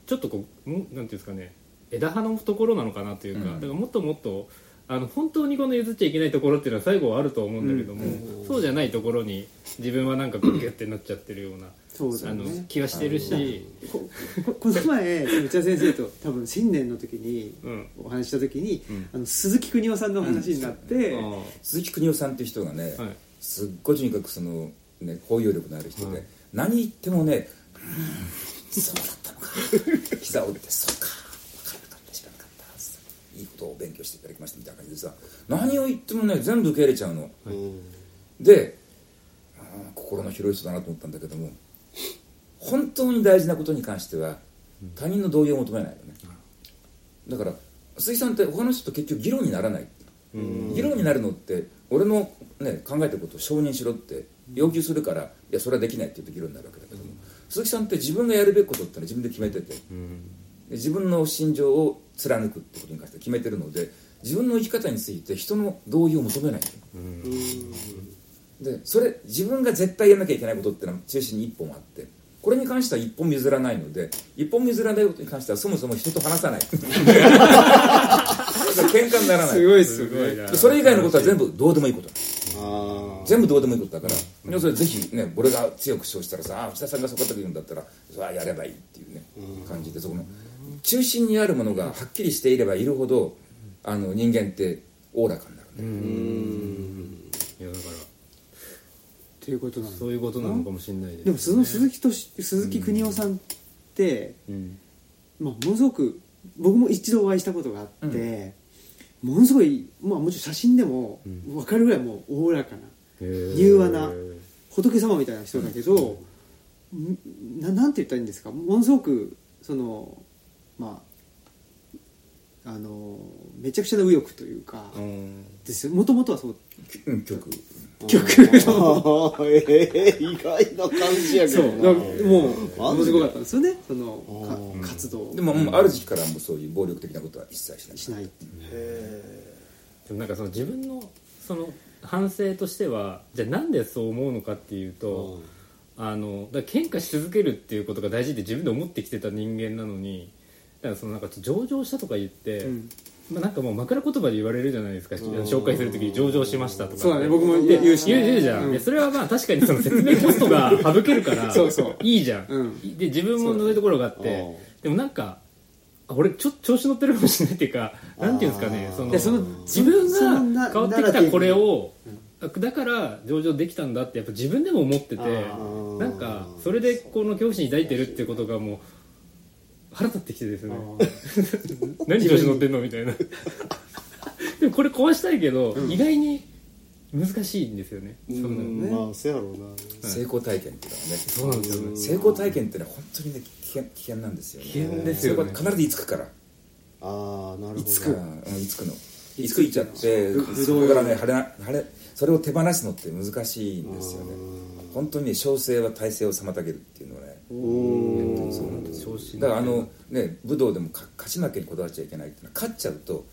ちょっとこうもなんていうんですかね枝葉のところなのかなというか、うん。だからもっともっとあの本当にこの譲っちゃいけないところっていうのは最後はあると思うんだけども、そうじゃないところに自分はなんかこうギュッてなっちゃってるようなそうだあの気はしてるし、こここの前内田先生と多分新年の時にうん。お話しした時に、あの鈴木邦夫さんの話になって、あ鈴木邦夫さんっていう人がね、あはい。すっごいとにかくその、ね、包容力のある人で、何言ってもね「うーんそうだったのか」膝を打って「そうか。分からなかった知らなかった」いいことを勉強していただきましたみたいな感じでさ何を言ってもね全部受け入れちゃうの、であー心の広い人だなと思ったんだけども本当に大事なことに関しては他人の同意を求めないよね、だから鈴木さんって他の人と結局議論にならない。議論になるのって俺の、ね、考えてることを承認しろって要求するからいやそれはできないって言うと議論になるわけだけども、鈴木さんって自分がやるべきことってのは自分で決めてて、で自分の心情を貫くってことに関して決めてるので自分の生き方について人の同意を求めない、でそれ自分が絶対やんなきゃいけないことってのは中心に一本あってこれに関しては一本譲らないので一本譲らないことに関してはそもそも人と話さない。喧嘩にならない。すごいっすごいそれ以外のことは全部どうでもいいこと。あ全部どうでもいいことだから、でそれぜひね俺が強く主張したらさあ内田さんがそこだけ言うんだったらそれはやればいいっていうね、感じでそこの中心にあるものがはっきりしていればいるほどあの人間っておおらかになる。ね、いやだかっていうことなんだ。らそういうことなのかもしれないです、ね、でもその鈴木とし鈴木邦夫さんって、うん。まあ、ものすごく僕も一度お会いしたことがあって、ものすごい、まあ、もちろん写真でも分かるぐらいもうおおらかなへー。柔和な仏様みたいな人だけど、ん。ななんて言ったらいいんですか？ものすごくそのまああのめちゃくちゃな右翼というか、うん。ですよ。もともとはそう。うん曲曲の。あええ意外な感じやけどな。もうものすごかったんですよね。その活動。でも、もうある時期からもうそういう暴力的なことは一切しない。しないっていうでもなんかその自分のその反省としてはじゃあなんでそう思うのかっていうと、あのだから喧嘩し続けるっていうことが大事って自分で思ってきてた人間なのにだからそのなんか上場したとか言って、んまあ、なんかもう枕言葉で言われるじゃないですか、紹介する時に上場しましたとか。そうだね。僕もで言うし言う言うじゃん、うん。でそれはまあ確かにその説明コストが省けるから そうそう。いいじゃん、うん。で自分もそういうところがあってうんでもなんかあ俺ちょ調子乗ってるかもしれないっていうか なんていうんですかねそのでその自分が変わってきたこれをだから上場できたんだってやっぱ自分でも思っててー。なんかそれでこの恐怖心抱いてるっていうことがもう腹立ってきてですね。何調子乗ってんのみたいな。でもこれ壊したいけど、意外に難しいんですよね、うそんなのまあせやろうな。成功体験っていうのはねそうなんですよね。成功体験ってのは本当にね危険危険なんですよね。危険ですよね。それは必ずいつくから。ああなるほど。いつくうんいつくの。いつくいっちゃってぶそこからね晴れな晴れそれを手放すのって難しいんですよね。本当にね小生は体制を妨げるっていうのはねだからあのね武道でもか勝ち負けにこだわっちゃいけないっていうのは勝っちゃうと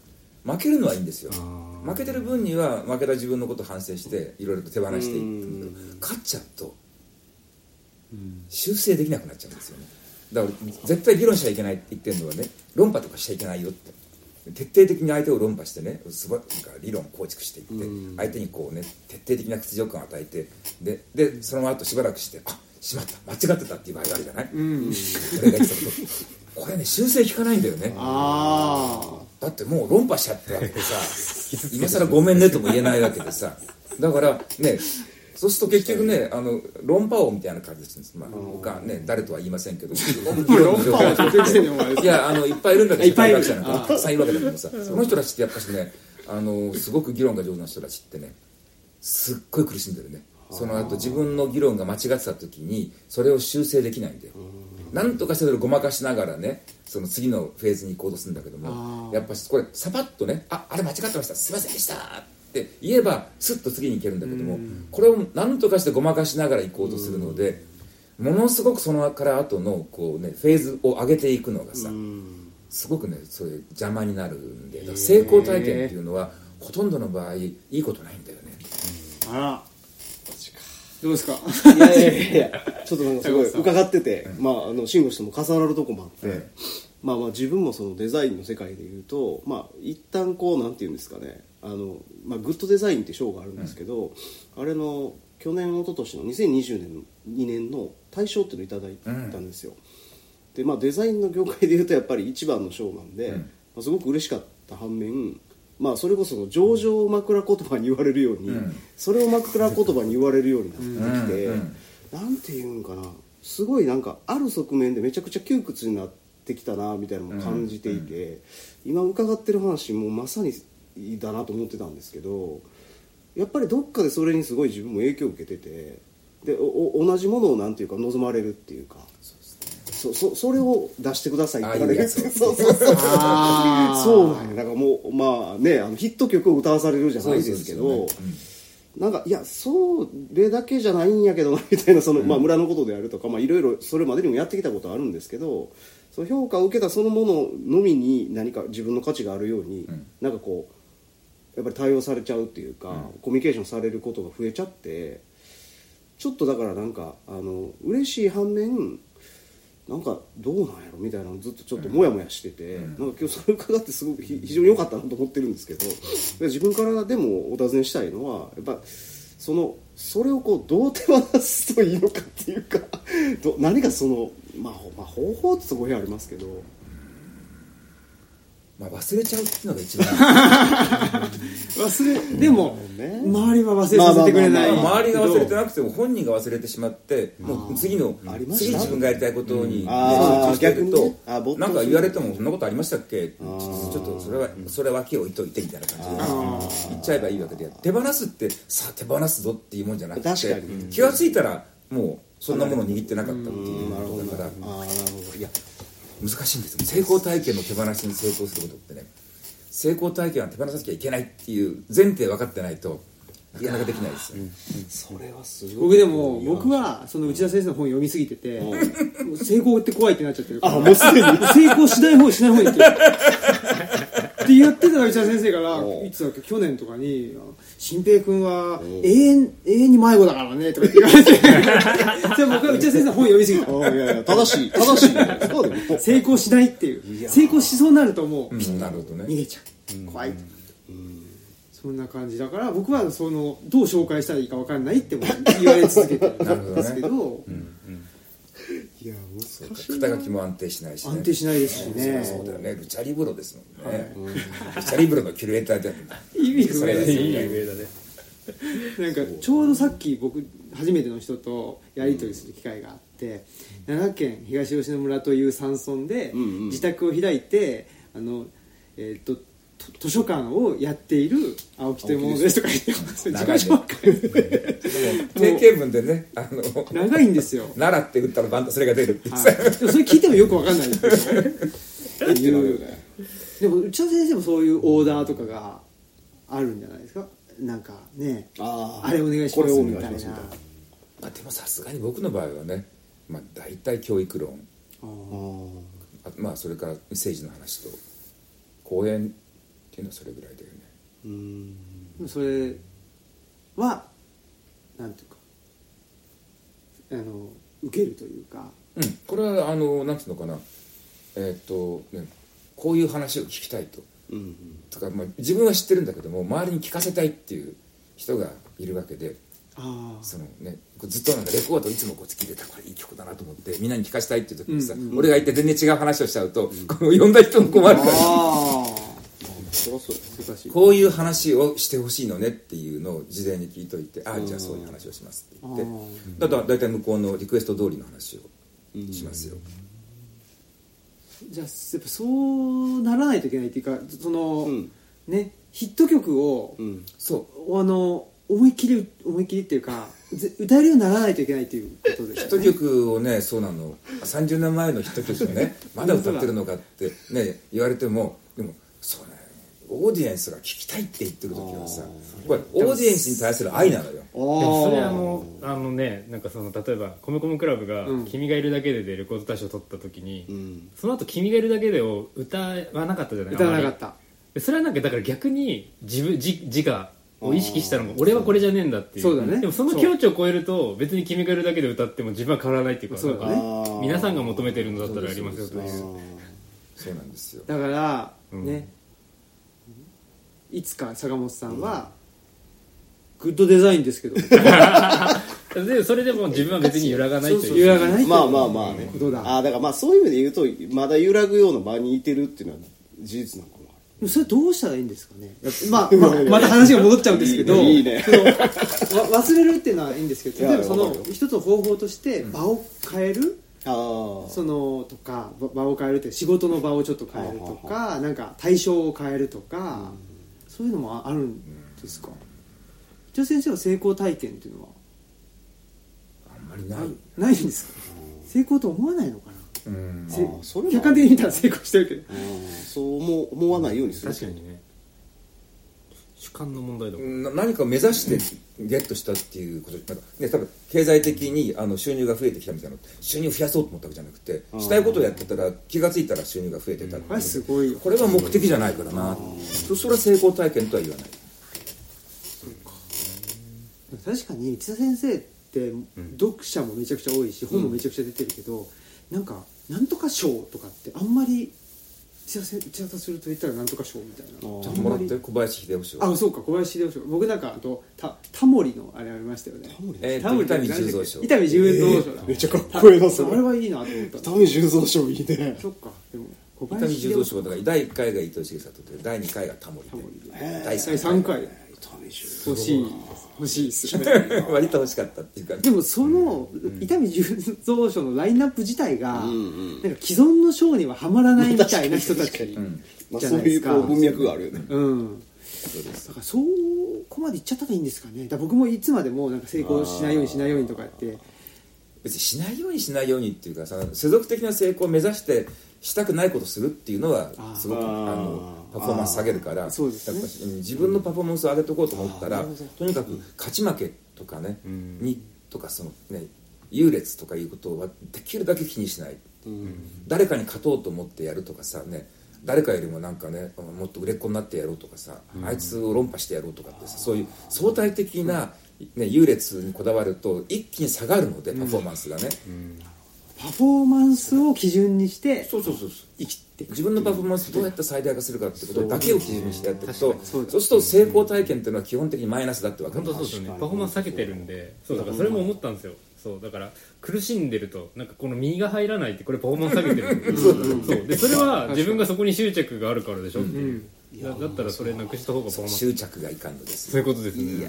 負けるのはいいんですよ。あ負けてる分には負けた自分のことを反省していろいろと手放していくんだけど勝っちゃうと修正できなくなっちゃうんですよね。だから絶対議論しちゃいけないって言ってるのはね論破とかしちゃいけないよって。徹底的に相手を論破してねすば理論を構築していって相手にこうね徹底的な屈辱感を与えてででその後しばらくしてあしまった。間違ってたっていう場合があるじゃない、俺が言ってたこれね修正効かないんだよね。あだってもう論破しちゃったわけでさ 今更ごめんねとも言えないわけでさ。だからねそうすると結局ねあの論破王みたいな感じです。まあ他ね誰とは言いませんけど。論破王いやあのいっぱいいるんだけどいっぱいいる。社会学者なんかたくさんいるわけだけどさ。その人たちってやっぱしねあのすごく議論が上手な人たちってねすっごい苦しんでるねその後自分の議論が間違ってた時にそれを修正できないんだよ。なんとかしてそれをごまかしながらねその次のフェーズに行こうとするんだけどもやっぱしこれサパッとね「ああれ間違ってました。すいませんでした」って言えばスッと次に行けるんだけどもこれを何とかしてごまかしながら行こうとするのでものすごくそのから後のこうねフェーズを上げていくのがさすごくねそれ邪魔になるんで成功体験っていうのはほとんどの場合いいことないんだよね。あらどうですか？いやいやいやいや ちょっとなんかすごい伺ってて、まああの慎吾氏とも重なるとこもあって、まあまあ自分もそのデザインの世界でいうとまあ一旦こうなんていうんですかねあの、まあ、グッドデザインって賞があるんですけど、あれの去年一昨年の2020年2年の大賞っていうのをいただいたんですよ、でまあデザインの業界でいうとやっぱり一番の賞なんで、まあ、すごく嬉しかった反面まあそれこその上場枕言葉に言われるように、それを枕言葉に言われるようになってきて、なんていうんかなすごいなんかある側面でめちゃくちゃ窮屈になってきたなみたいなのを感じていて、今伺ってる話もまさにだなと思ってたんですけどやっぱりどっかでそれにすごい自分も影響を受けててでおお同じものをなんていうか望まれるっていうかそそそれを出してくださいって言われ そうそうそう。そうなんや。だからもうまあねあのヒット曲を歌わされるじゃないですけどなんかいやそれだけじゃないんやけどなみたいなその、まあ、村のことであるとかまあいろいろそれまでにもやってきたことはあるんですけどその評価を受けたそのもののみに何か自分の価値があるように、なんかこうやっぱり対応されちゃうっていうか、コミュニケーションされることが増えちゃってちょっとだからなんかあの嬉しい反面なんかどうなんやろみたいなのずっとちょっとモヤモヤしてて、なんか今日それ伺ってすごくひ非常に良かったなと思ってるんですけど自分からでもお尋ねしたいのはやっぱそのそれをこうどう手放すといいのかっていうかど何かその、まあ、ほまあ方法ってところありますけどまあ、忘れちゃうっていうのが一番。忘れでも、ね。周りは忘れさせてくれない、まあまあまあ周りが忘れてなくても本人が忘れてしまってもう次の次自分がやりたいことに、ね集中してるとなんか言われてもそんなことありましたっけ？ちー。ょっとそれはそれは脇を置いといてみたいな感じで言っちゃえばいいわけで手放すってさあ手放すぞっていうもんじゃなくて気が付いたらもうそんなものを握ってなかったっていう難しいんですよ成功体験の手放しに成功することってね。成功体験は手放さなきゃいけないっていう前提分かってないとなかなかできないですよ。それはすごい。僕でも僕はその内田先生の本読みすぎてて成功って怖いってなっちゃってるあもうすでに。成功しない方しない方にって言ってた内田先生からいつだっけ去年とかに「新平君は永遠永遠に迷子だからね」とか言って言われて。それ僕は内田先生の本読みすぎた。あいやいや正しい正しい。ねそうでも成功しないっていう。成功しそうになるともうピッなるほどね。逃げちゃう。怖い。そんな感じだから僕はそのどう紹介したらいいか分かんないっても言われ続けてるんですけどいや難しい肩書きも安定しないし、ね、安定しないですしね。そうだよね。ルチャリブロですもんね、ルチャリブロのキュレーターで意味不明でね。上だね。なんかちょうどさっき僕初めての人とやり取りする機会があって、奈良県東吉野村という山村でんうん。自宅を開いてあの、えー、とと図書館をやっている青木というものですとか言ってます。自己紹介。定型文でねあの長いんですよ。奈良って打ったらバンとそれが出るってはい、それ聞いてもよくわかんないんですけどでも内田先生もそういうオーダーとかがあるんじゃないですか？なんかね。ああれお願いしますみたいな。まあ、でもさすがに僕の場合はね、まあ、大体教育論。あまあそれから政治の話と講演っていうのはそれぐらいだよね。うん。それはなんていうかあの受けるというか。うん。これはあのなんていうのかな。えーっとねこういう話を聞きたいと。うんとか、まあ、自分は知ってるんだけども周りに聞かせたいっていう人がいるわけで。ああそのねこうずっとなんかレコードいつもこう聞いてたこれいい曲だなと思ってみんなに聞かせたいっていう時にさ、うんうん俺が言って全然違う話をしちゃうと、この呼んだ人も困るからこういう話をしてほしいのねっていうのを事前に聞いといてああじゃあそういう話をしますって言って。あだと大体向こうのリクエスト通りの話をしますよ、じゃあやっぱそうならないといけないっていうかその、うん。ねヒット曲を、うん。そうあの思いっきり思いっきりっていうかぜ歌えるようにならないといけないっていうことですヒット曲をねそうなの。30年前のヒット曲をねまだ歌ってるのかってね言われてもでもそオーディエンスが聞きたいって言ってる時はさこれオーディエンスに対する愛なのよ。あでもそれああのあのねなんかその例えば米米クラブがうん「君がいるだけで」でレコード大賞を取った時に、うん。その後君がいるだけで」を歌わなかったじゃない？歌わなかった。それはなんかだから逆に自分自自我を意識したのも俺はこれじゃねえんだっていう。そうだね。でもその境地を超えると別に君がいるだけで歌っても自分は変わらないっていうかそうだね。皆さんが求めてるのだったらやりますよという。そうなんですよ。だから、うん。ねいつか坂本さんは、グッドデザインですけど。でそれでも自分は別に揺らがないという。揺らがないまあまあまあね。ことだ？ああだからまあそういう意味で言うとまだ揺らぐような場にいてるっていうのは事実なのかな。それどうしたらいいんですかね？まあ、まあ、また話が戻っちゃうんですけどいいね。そのわ忘れるっていうのはいいんですけど例えばその一つの方法として場を変える、ああそのとかば場を変えるって仕事の場をちょっと変えるとかなんか対象を変えるとか、そういうのもあるんですか？伊藤先生は成功体験っていうのは？あんまりない。ないんですか？成功と思わないのかな？うん。せあーそれも客観的に見たら成功してるけど。うん。そう思思わないようにする。確かにね主観の問題だな何かを目指してゲットしたっていうこと。なんか、ね、多分経済的にあの収入が増えてきたみたいな収入を増やそうと思ったわけじゃなくてしたいことをやってたら気が付いたら収入が増えてたあすごいこれは目的じゃないからな。それは成功体験とは言わない。確かに千田先生って読者もめちゃくちゃ多いし、本もめちゃくちゃ出てるけど、うん、なんかなんとか賞とかってあんまり内田先内田すると言ったらなんとか賞みたいな。あー。ちゃんともらって小林秀夫賞。あそうか小林秀夫賞。僕なんかあとたタモリのあれありましたよね。えーとタモリ伊丹十三賞。伊丹十三賞だ、めっちゃかっこいいなそあれれはいいなと思った。伊丹十三賞いいね。そっか。でも小林十三賞だから第1回が伊藤重里で第2回がタモリタモリでで第第3 3回。伊丹十欲しい欲しいっす割と欲しかったっていうか。でもその伊丹十三賞のラインナップ自体が、んうんなんか既存の賞にははまらないみたいな人たちんまあじゃそういうないですかこう文脈があるよね。うん。だからそこまでいっちゃったらいいんですかね。だ僕もいつまでもなんか成功しないようにしないようにとかやって。別にしないようにしないようにっていうかさ世俗的な成功を目指してしたくないことするっていうのはすごくあのパフォーマンス下げるからあー。そうですね。自分のパフォーマンスを上げておこうと思ったらあーなるほど。とにかく勝ち負けとかね、ん。にとかそのね優劣とかいうことはできるだけ気にしない、誰かに勝とうと思ってやるとかさね誰かよりもなんかねもっと売れっ子になってやろうとかさ、あいつを論破してやろうとかってさそういう相対的な、ね、優劣にこだわると一気に下がるのでパフォーマンスがね、パフォーマンスを基準にしてそうそうそうそう。生きて自分のパフォーマンスをどうやって最大化するかってことだけを基準にしてやっていくとそうそうすると成功体験っていうのは基本的にマイナスだって分かる。本当そうですよねパフォーマンス避けてるんでそうだからそれも思ったんですよ。そうだから苦しんでるとなんかこの身が入らないってこれパフォーマンス下げてる そう。でそれは自分がそこに執着があるからでしょっていう。だだったらそれなくした方がパフォーマンス。執着がいかんのです。そういうことですね。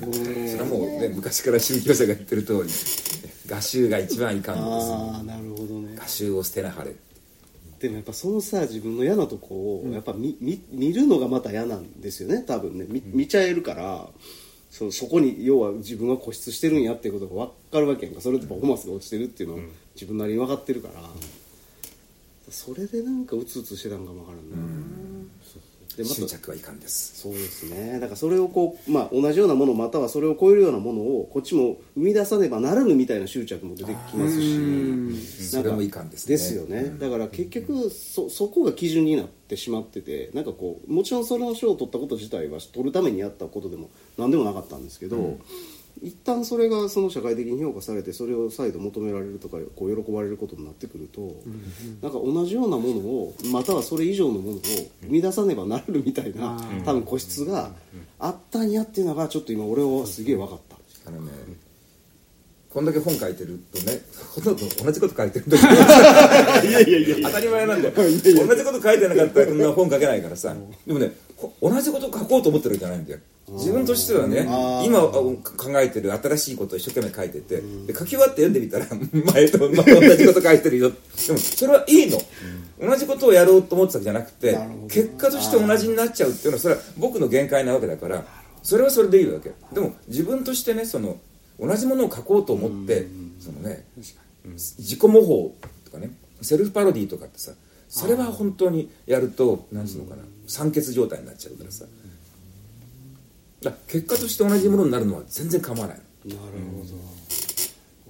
それはもうね昔から宗教者が言ってる通り画集が一番いかんのです。ああなるほどね。画集を捨てなはれ。でもやっぱそのさ自分の嫌なとこをやっぱ見,、見見るのがまた嫌なんですよね多分ね。見見ちゃえるからそそこに要は自分が固執してるんやっていうことが分かるわけやんか。それでパフォーマンスが落ちてるっていうのを自分なりに分かってるから、それでなんかうつうつしてたんかも分からんな、でまた執着はいかんです。そうですね。だからそれをこう、まあ、同じようなものまたはそれを超えるようなものをこっちも生み出さねばならぬみたいな執着も出てきますし。それもいかんですね。ですよね、だから結局そそこが基準になってしまっててなんかこうもちろんその賞を取ったこと自体は取るためにやったことでも何でもなかったんですけど、一旦それがその社会的に評価されてそれを再度求められるとかこう喜ばれることになってくると、なんか同じようなものをまたはそれ以上のものを生み出さねばならぬみたいな、多分個室があったんやっていうのがちょっと今俺はすげえ分かった。あのねこんだけ本書いてるとね ほとんど同じこと書いてるんだけどいやいやいや。当たり前なんだよ。同じこと書いてなかったらこんな本書けないからさ。でもねほ同じこと書こうと思ってるわけじゃないんだよ自分としてはね今あ考えてる新しいことを一生懸命書いててで書き終わって読んでみたら 前と同じこと書いてるよ。でもそれはいいの。同じことをやろうと思ってたわけじゃなくて結果として同じになっちゃうっていうのはそれは僕の限界なわけだからそれはそれでいいわけ。でも自分としてねその同じものを書こうと思ってそのね自己模倣とかねセルフパロディとかってさそれは本当にやると何ていうのかな酸欠状態になっちゃうからさだ結果として同じものになるのは全然構わない。なるほ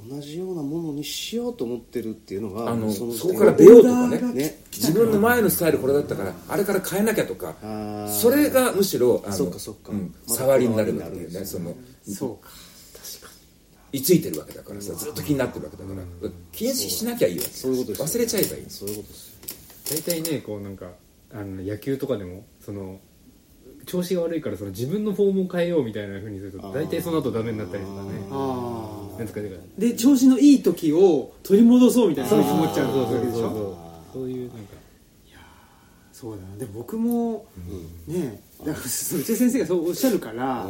ど、同じようなものにしようと思ってるっていうのがあののそこから出ようとかね。ね自分の前のスタイルこれだったからあれから変えなきゃとかそれがむしろあのそっかそっか。うん触りになるわけだよこだわりになるんですね。そのそうか。居ついてるわけだからさずっと気になってるわけだから。禁止しなきゃいいわけ。そういうことですよね。忘れちゃえばいい。そういうことです大体ねこうなんかあの野球とかでもその調子が悪いからその自分のフォームを変えようみたいなふうにすると大体その後ダメになったりとかね。あなんかで調子のいい時を取り戻そうみたいなそういう。気持っちゃうそうそうそうわけでしょそうそういうなんか。そうだな。でも僕も、ねだからその先生がそうおっしゃるから、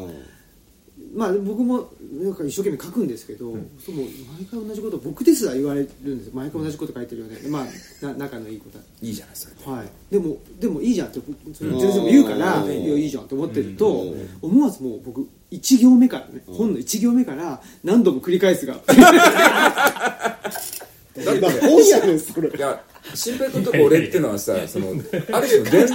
まあ僕もなんか一生懸命書くんですけど、そうもう毎回同じこと僕ですら言われるんです毎回同じこと書いてるよね、まあな仲のいいことはいいじゃないそれ。ではい、でもでもいいじゃんってそれ先生も言うから、うん。いやいいじゃんって思ってると、思わずもう僕1行目からね、本の1行目から何度も繰り返すが だって本やねんそれいや新平君とか俺っていうのはさそのある種の電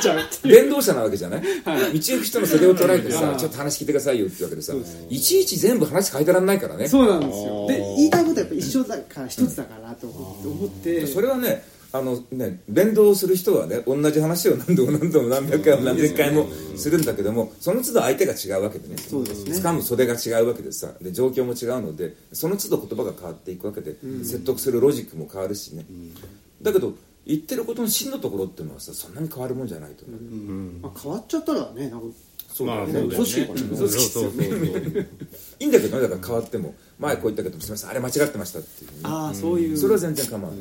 電動車なわけじゃない、道行く人の袖を捉えてさ、ちょっと話聞いてくださいよってわけでさいちいち全部話変えてらんないからね。そうなんですよ。で言いたいことはやっぱ一緒だから一つだからと思って。思ってそれはねあのね連動する人はね同じ話を何度も何度も何百回も何千回もするんだけどもその都度相手が違うわけでね。そうですね。掴む袖が違うわけでさ。で状況も違うのでその都度言葉が変わっていくわけで、説得するロジックも変わるしね、だけど言ってることの真のところっていうのはさそんなに変わるもんじゃないと思う、まあ、変わっちゃったらねなんかまあねそうだよね。組織がねそうそうそうそうい。い。んだけどねだから変わっても前こう言ったけどすみませんあれ間違ってましたってい。うね、ああそうい。うそれは全然構わない、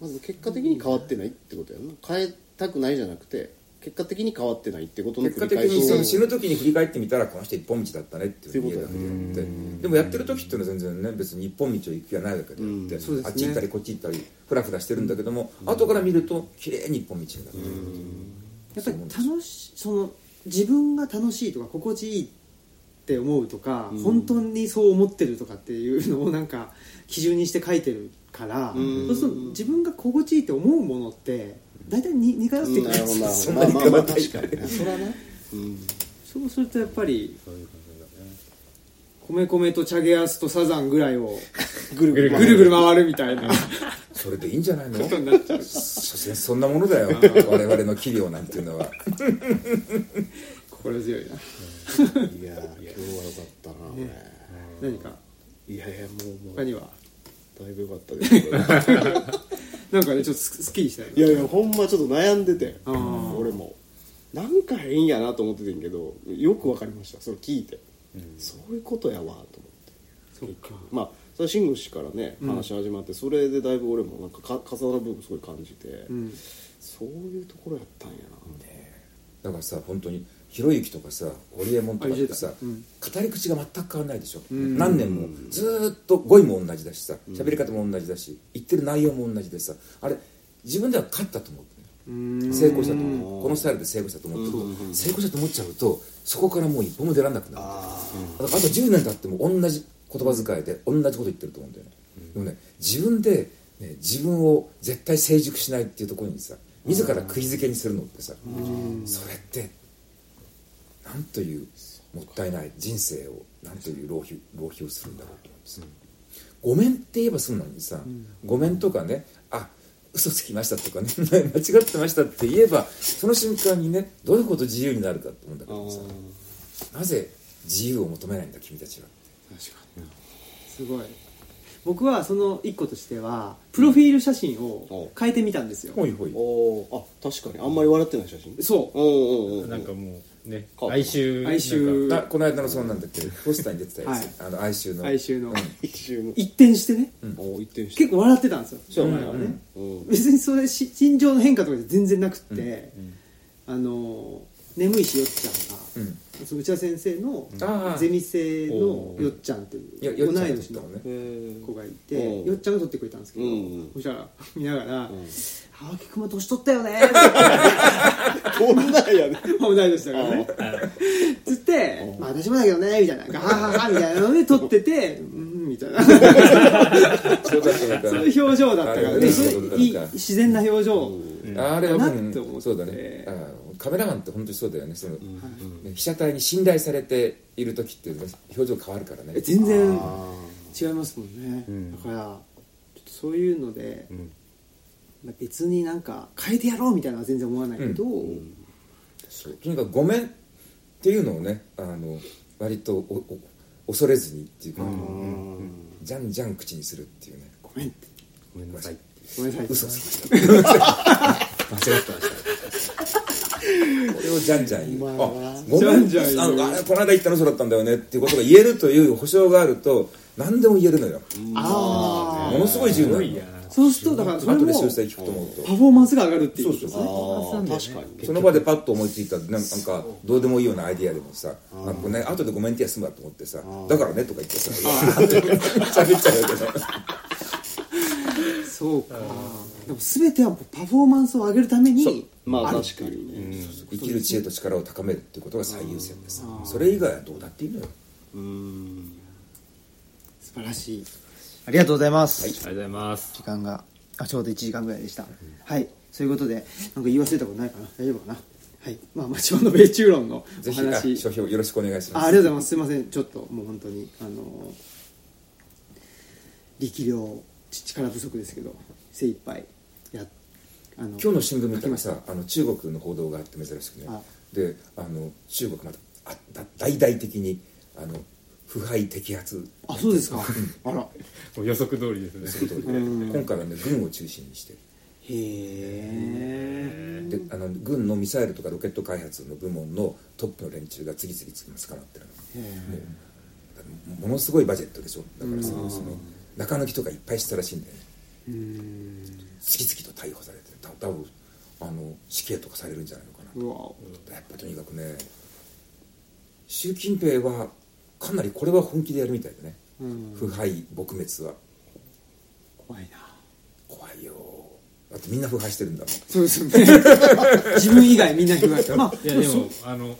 まず結果的に変わってない。ってことやな変えたくない。じゃなくて結果的に変わってないってことの結果的にその死ぬ時に振り返ってみたらこの人一本道だったねっていうふうに言えるわけであってでもやってる時っていうのは全然ね別に一本道を行く気はないわけであって、あっち行ったりこっち行ったりフラフラしてるんだけども、後から見ると綺麗に一本道になってる、やっぱり楽しその自分が楽しいとか心地いいって思うとか、本当にそう思ってるとかっていうのをなんか基準にして書いてるから、ん。そうすると自分が心地いいって思うものって大体に似通ってくるなるほどなるほど。そんなにまあまあ確かにね。それはなうんそうするとやっぱり米米とチャゲアスとサザンぐらいをぐるぐるぐるぐる。回るみたいな。それでいいんじゃないの？ことになっちゃう。所詮そんなものだよ我々の器量なんていうのは。心強いな。いやー今日はよかったなこ何か？れいやいやもうもう。他には？だいぶよかったですなんかねちょっとすすっきりしたよね。いやいやほんまちょっと悩んでて。俺も。なんか変やなと思っててんけどよくわかりました。それ聞いて、そういうことやわと思って。そうか。まあそれは慎吾氏からね話始まって、それでだいぶ俺もなんかか重なる部分すごい感じて、うん。そういうところやったんやな、だからさ本当にひろゆきとかさ堀江門とかってさ、あ言って語り口が全く変わらないでしょ、何年もずーっと語彙も同じだしさ喋り方も同じだし言ってる内容も同じでさあれ自分では勝ったと思ってねうん。成功したと思う。このスタイルで成功したと思うけど成功したと思っちゃうとそこからもう一歩も出られなくなる。だからあと10年経っても同じ言葉遣いで同じこと言ってると思うんだよね、でもね自分で、ね、自分を絶対成熟しないっていうところにさ自ら釘付けにするのってさそれってなんというもったいない人生をなんという浪費浪費をするんだろうと思うんです、ごめんって言えばすんのにさ、ごめんとかねあ嘘つきましたとかね 間違ってましたって言えばその瞬間にねどういうこと自由になるかと思うんだけどさ。なぜ自由を求めないんだ君たちは。確かにすごい。僕はその一個としてはプロフィール写真を変えてみたんですよ、ほいほい。おー。あ確かに。あんまり笑ってない写真？そう。うんうんうん。なんかもうねか哀愁哀愁なんかあこの間のそうなんだっけ？ポスターに出てたやつ、はい。あの哀愁の。哀愁の。一周一転してね。おー一転して。結構笑ってたんですよ。将来はね、うん。別にそれし心情の変化とかじゃ全然なくって、あの眠いしよっちゃんが、うん。その内田先生のあー。ゼミ生のよっちゃんっていうよよっちゃん同い年のね。子がいて、うんよっちゃんが撮ってくれたんですけど、うん。うんそしたら見ながら「青木君も年取ったよね」こんなんやね同い年だからね。つって「まあ私もだけどね」みたいな。ガハハハみたいなので撮ってて「うん」みたいな。そういう表情だったからね。自然な表情、あれはなうん。って思ってそうだね。あカメラマンって本当にそうだよね。その、ね被写体に信頼されている時っていうのは表情変わるからね。え全然あ違いますもんね、だからそういうので、まあ、別になんか変えてやろうみたいなのは全然思わないけど、そうとにかく「ごめん」っていうのをねあの割とおお恐れずにっていうか、じゃんじゃん口にするっていうね。ごめんって。ごめんなさいごめんなさい嘘つきました。間違ってました。これをじゃんじゃん言う、うまいなあごめん。じゃんじゃんあれこの間言ったのそうだったんだよねっていうことが言えるという保証があると何でも言えるのよ、あものすごい自由なそうするとだからそれも後で修正聞くと思うと。パフォーマンスが上がるっていう。ことですね。あー確かに。その場でパッと思いついたなんかどうでもいいようなアイディアでもさ「あこれね後でごめんって休むわ」と思ってさ「だからね」とか言ってさ喋っちゃうわけだよそうか。でも全てはパフォーマンスを上げるためにまある。確かにね。生きる知恵と力を高めるっていうことが最優先でさそれ以外はどうだっていいのよ。うん。素晴らしいありがとうございます、ありがとうございます。時間があちょうど1時間ぐらいでした、はい。そういうことでなんか言い忘れたことないかな？大丈夫かな？はい。まあ町場の米中論のおぜひあ話書評よろしくお願いします。あありがとうございます。すいません。ちょっともう本当にあの力量ち力不足ですけど精一杯あの今日の新聞見たら書きましたさあの中国の報道があって珍しくねあであの中国また大々的にあの腐敗摘発あそうですか。あら。予測通りですね。する通りで今回はね軍を中心にして。へえであの軍のミサイルとかロケット開発の部門のトップの連中が次々今捕まってるのもものすごいバジェットでしょ。だからそのその中抜きとかいっぱいしたらしいんだよね次々と逮捕されてた多分あの死刑とかされるんじゃないのかな。やっぱとにかくね習近平はかなりこれは本気でやるみたいでね、うん。腐敗撲滅は。怖いな。怖いよ。だってみんな腐敗してるんだもん。そうですよね。自分以外みんな言われてまあいやでもあの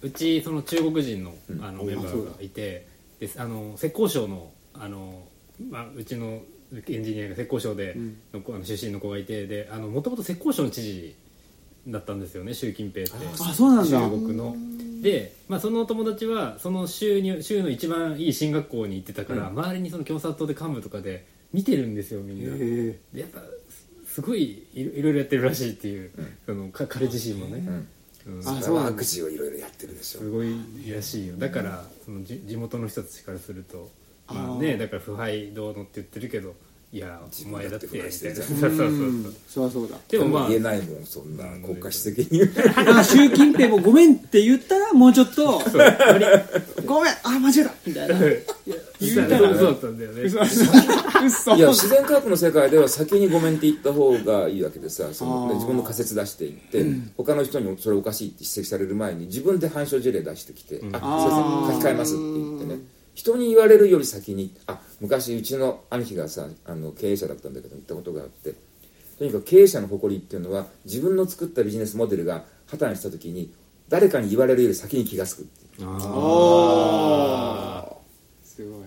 うちその中国人のあのうんメンバーがいてであの浙江省のあの、まあ、うちのエンジニアが浙江省でん。の子あの出身の子がいてであのもともと浙江省の知事だったんですよね習近平って。あそうなんだ。中国ので、まあ、その友達はその州に州の一番いい進学校に行ってたから、周りにその共産党で幹部とかで見てるんですよみんな。へでやっぱすすごいいろいろいろやってるらしいっていう、そのか彼自身もね、うん。あそれは悪事をいろいろやってるでしょ。すごいらしいよ。だからそのじ地元の人たちからすると。まあねだから腐敗どうのって言ってるけどいやお前だってみたいな自分だってそうそうそううん。そりゃそうだ。でもまあ言えないもんそんな国家主席に。だから習近平もごめんって言ったらもうちょっとごめん。あ間違えた。みたいな。言ったらそうだったんだよね。嘘。いや自然科学の世界では先にごめんって言った方がいいわけでさその、ね自分の仮説出していって、他の人にそれおかしいって指摘される前に自分で反証事例出してきて「ああーすいません書き換えます」って言ってね人に言われるより先にあ昔うちの兄貴がさあの経営者だったんだけど言ったことがあってとにかく経営者の誇りっていうのは自分の作ったビジネスモデルが破綻した時に誰かに言われるより先に気が付くっていう。すごい。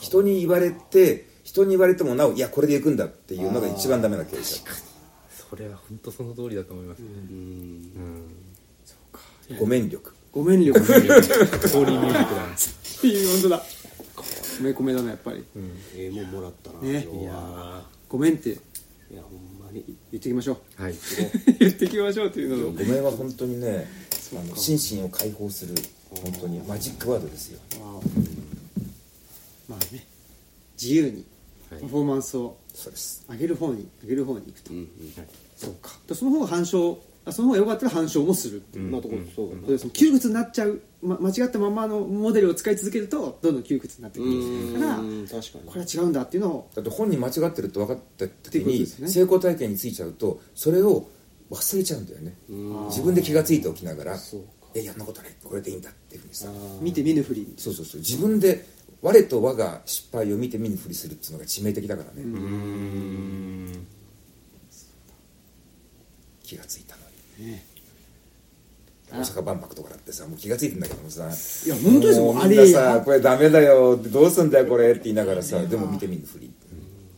人に言われて人に言われてもなおいやこれで行くんだっていうのが一番ダメな経営者。それは本当その通りだと思います。ごめん。力ごめ ん力ってホーリーミュージックだいう本当だ。米米だなやっぱり。ええもんもらったなね。今日は。ごめんって。いやほんまに。言ってきましょう。はい。言ってきましょうっていうのを。ごめんは本当にねあの心身を解放する本当にマジックワードですよ。まあね。自由にパフォーマンスをそうです。上げる方に上げる方に行くと、うんそうか。でその方が反証あその方が良かったら反証もするっていう、うんまあとこそうだなでその窮屈になっちゃう、ま、間違ったままのモデルを使い続けるとどんどん窮屈になってくるからうん。確かに。これは違うんだっていうのを。だって本人間違ってるって分かった時に成功体験についちゃうとそれを忘れちゃうんだよね。自分で気がついておきながらそうか「えやんなことないこれでいいんだ」っていうふうにさ。見て見ぬふり。そうそうそう自分で我と我が失敗を見て見ぬふり。するっていうのが致命的だからね気がついたのにね。大阪万博とかだってさもう気がついてんだけどもさ。いや本当ですよ。もうあれみんなさこれダメだよどうすんだよこれって言いながらさでも見て見ぬふり。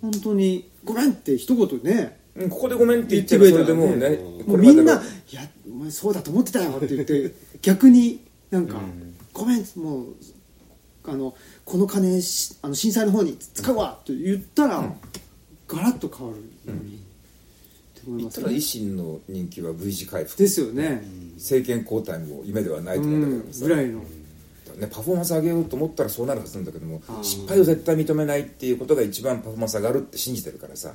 本当に「ごめん」って一言ね。うんここでごめんって言ってるそれでもうねもうみんなこ「いやお前そうだと思ってたよ」って言って 逆になんか「ごめんもうあのこの金しあの震災の方に使うわ」って言ったら、ガラッと変わるのに、思いますね。れまで言ったら維新の人気は V 字回復。ですよね、政権交代も夢ではないとう思うんだけどぐらいの。ね、パフォーマンス上げようと思ったらそうなるはずなんだけども失敗を絶対認めないっていうことが一番パフォーマンス上がるって信じてるからさ。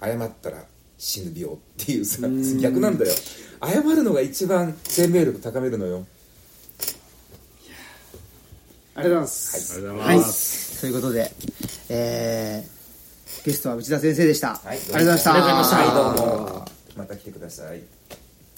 謝ったら死ぬ病っていうさ 逆なんだよ。謝るのが一番生命力高めるのよ。ありがとうございます、ありがとうござはいいます、ということで、えー、ゲストは内田先生でした、はい。ありがとうございました。ありがとうございました。はいどうも。また来てください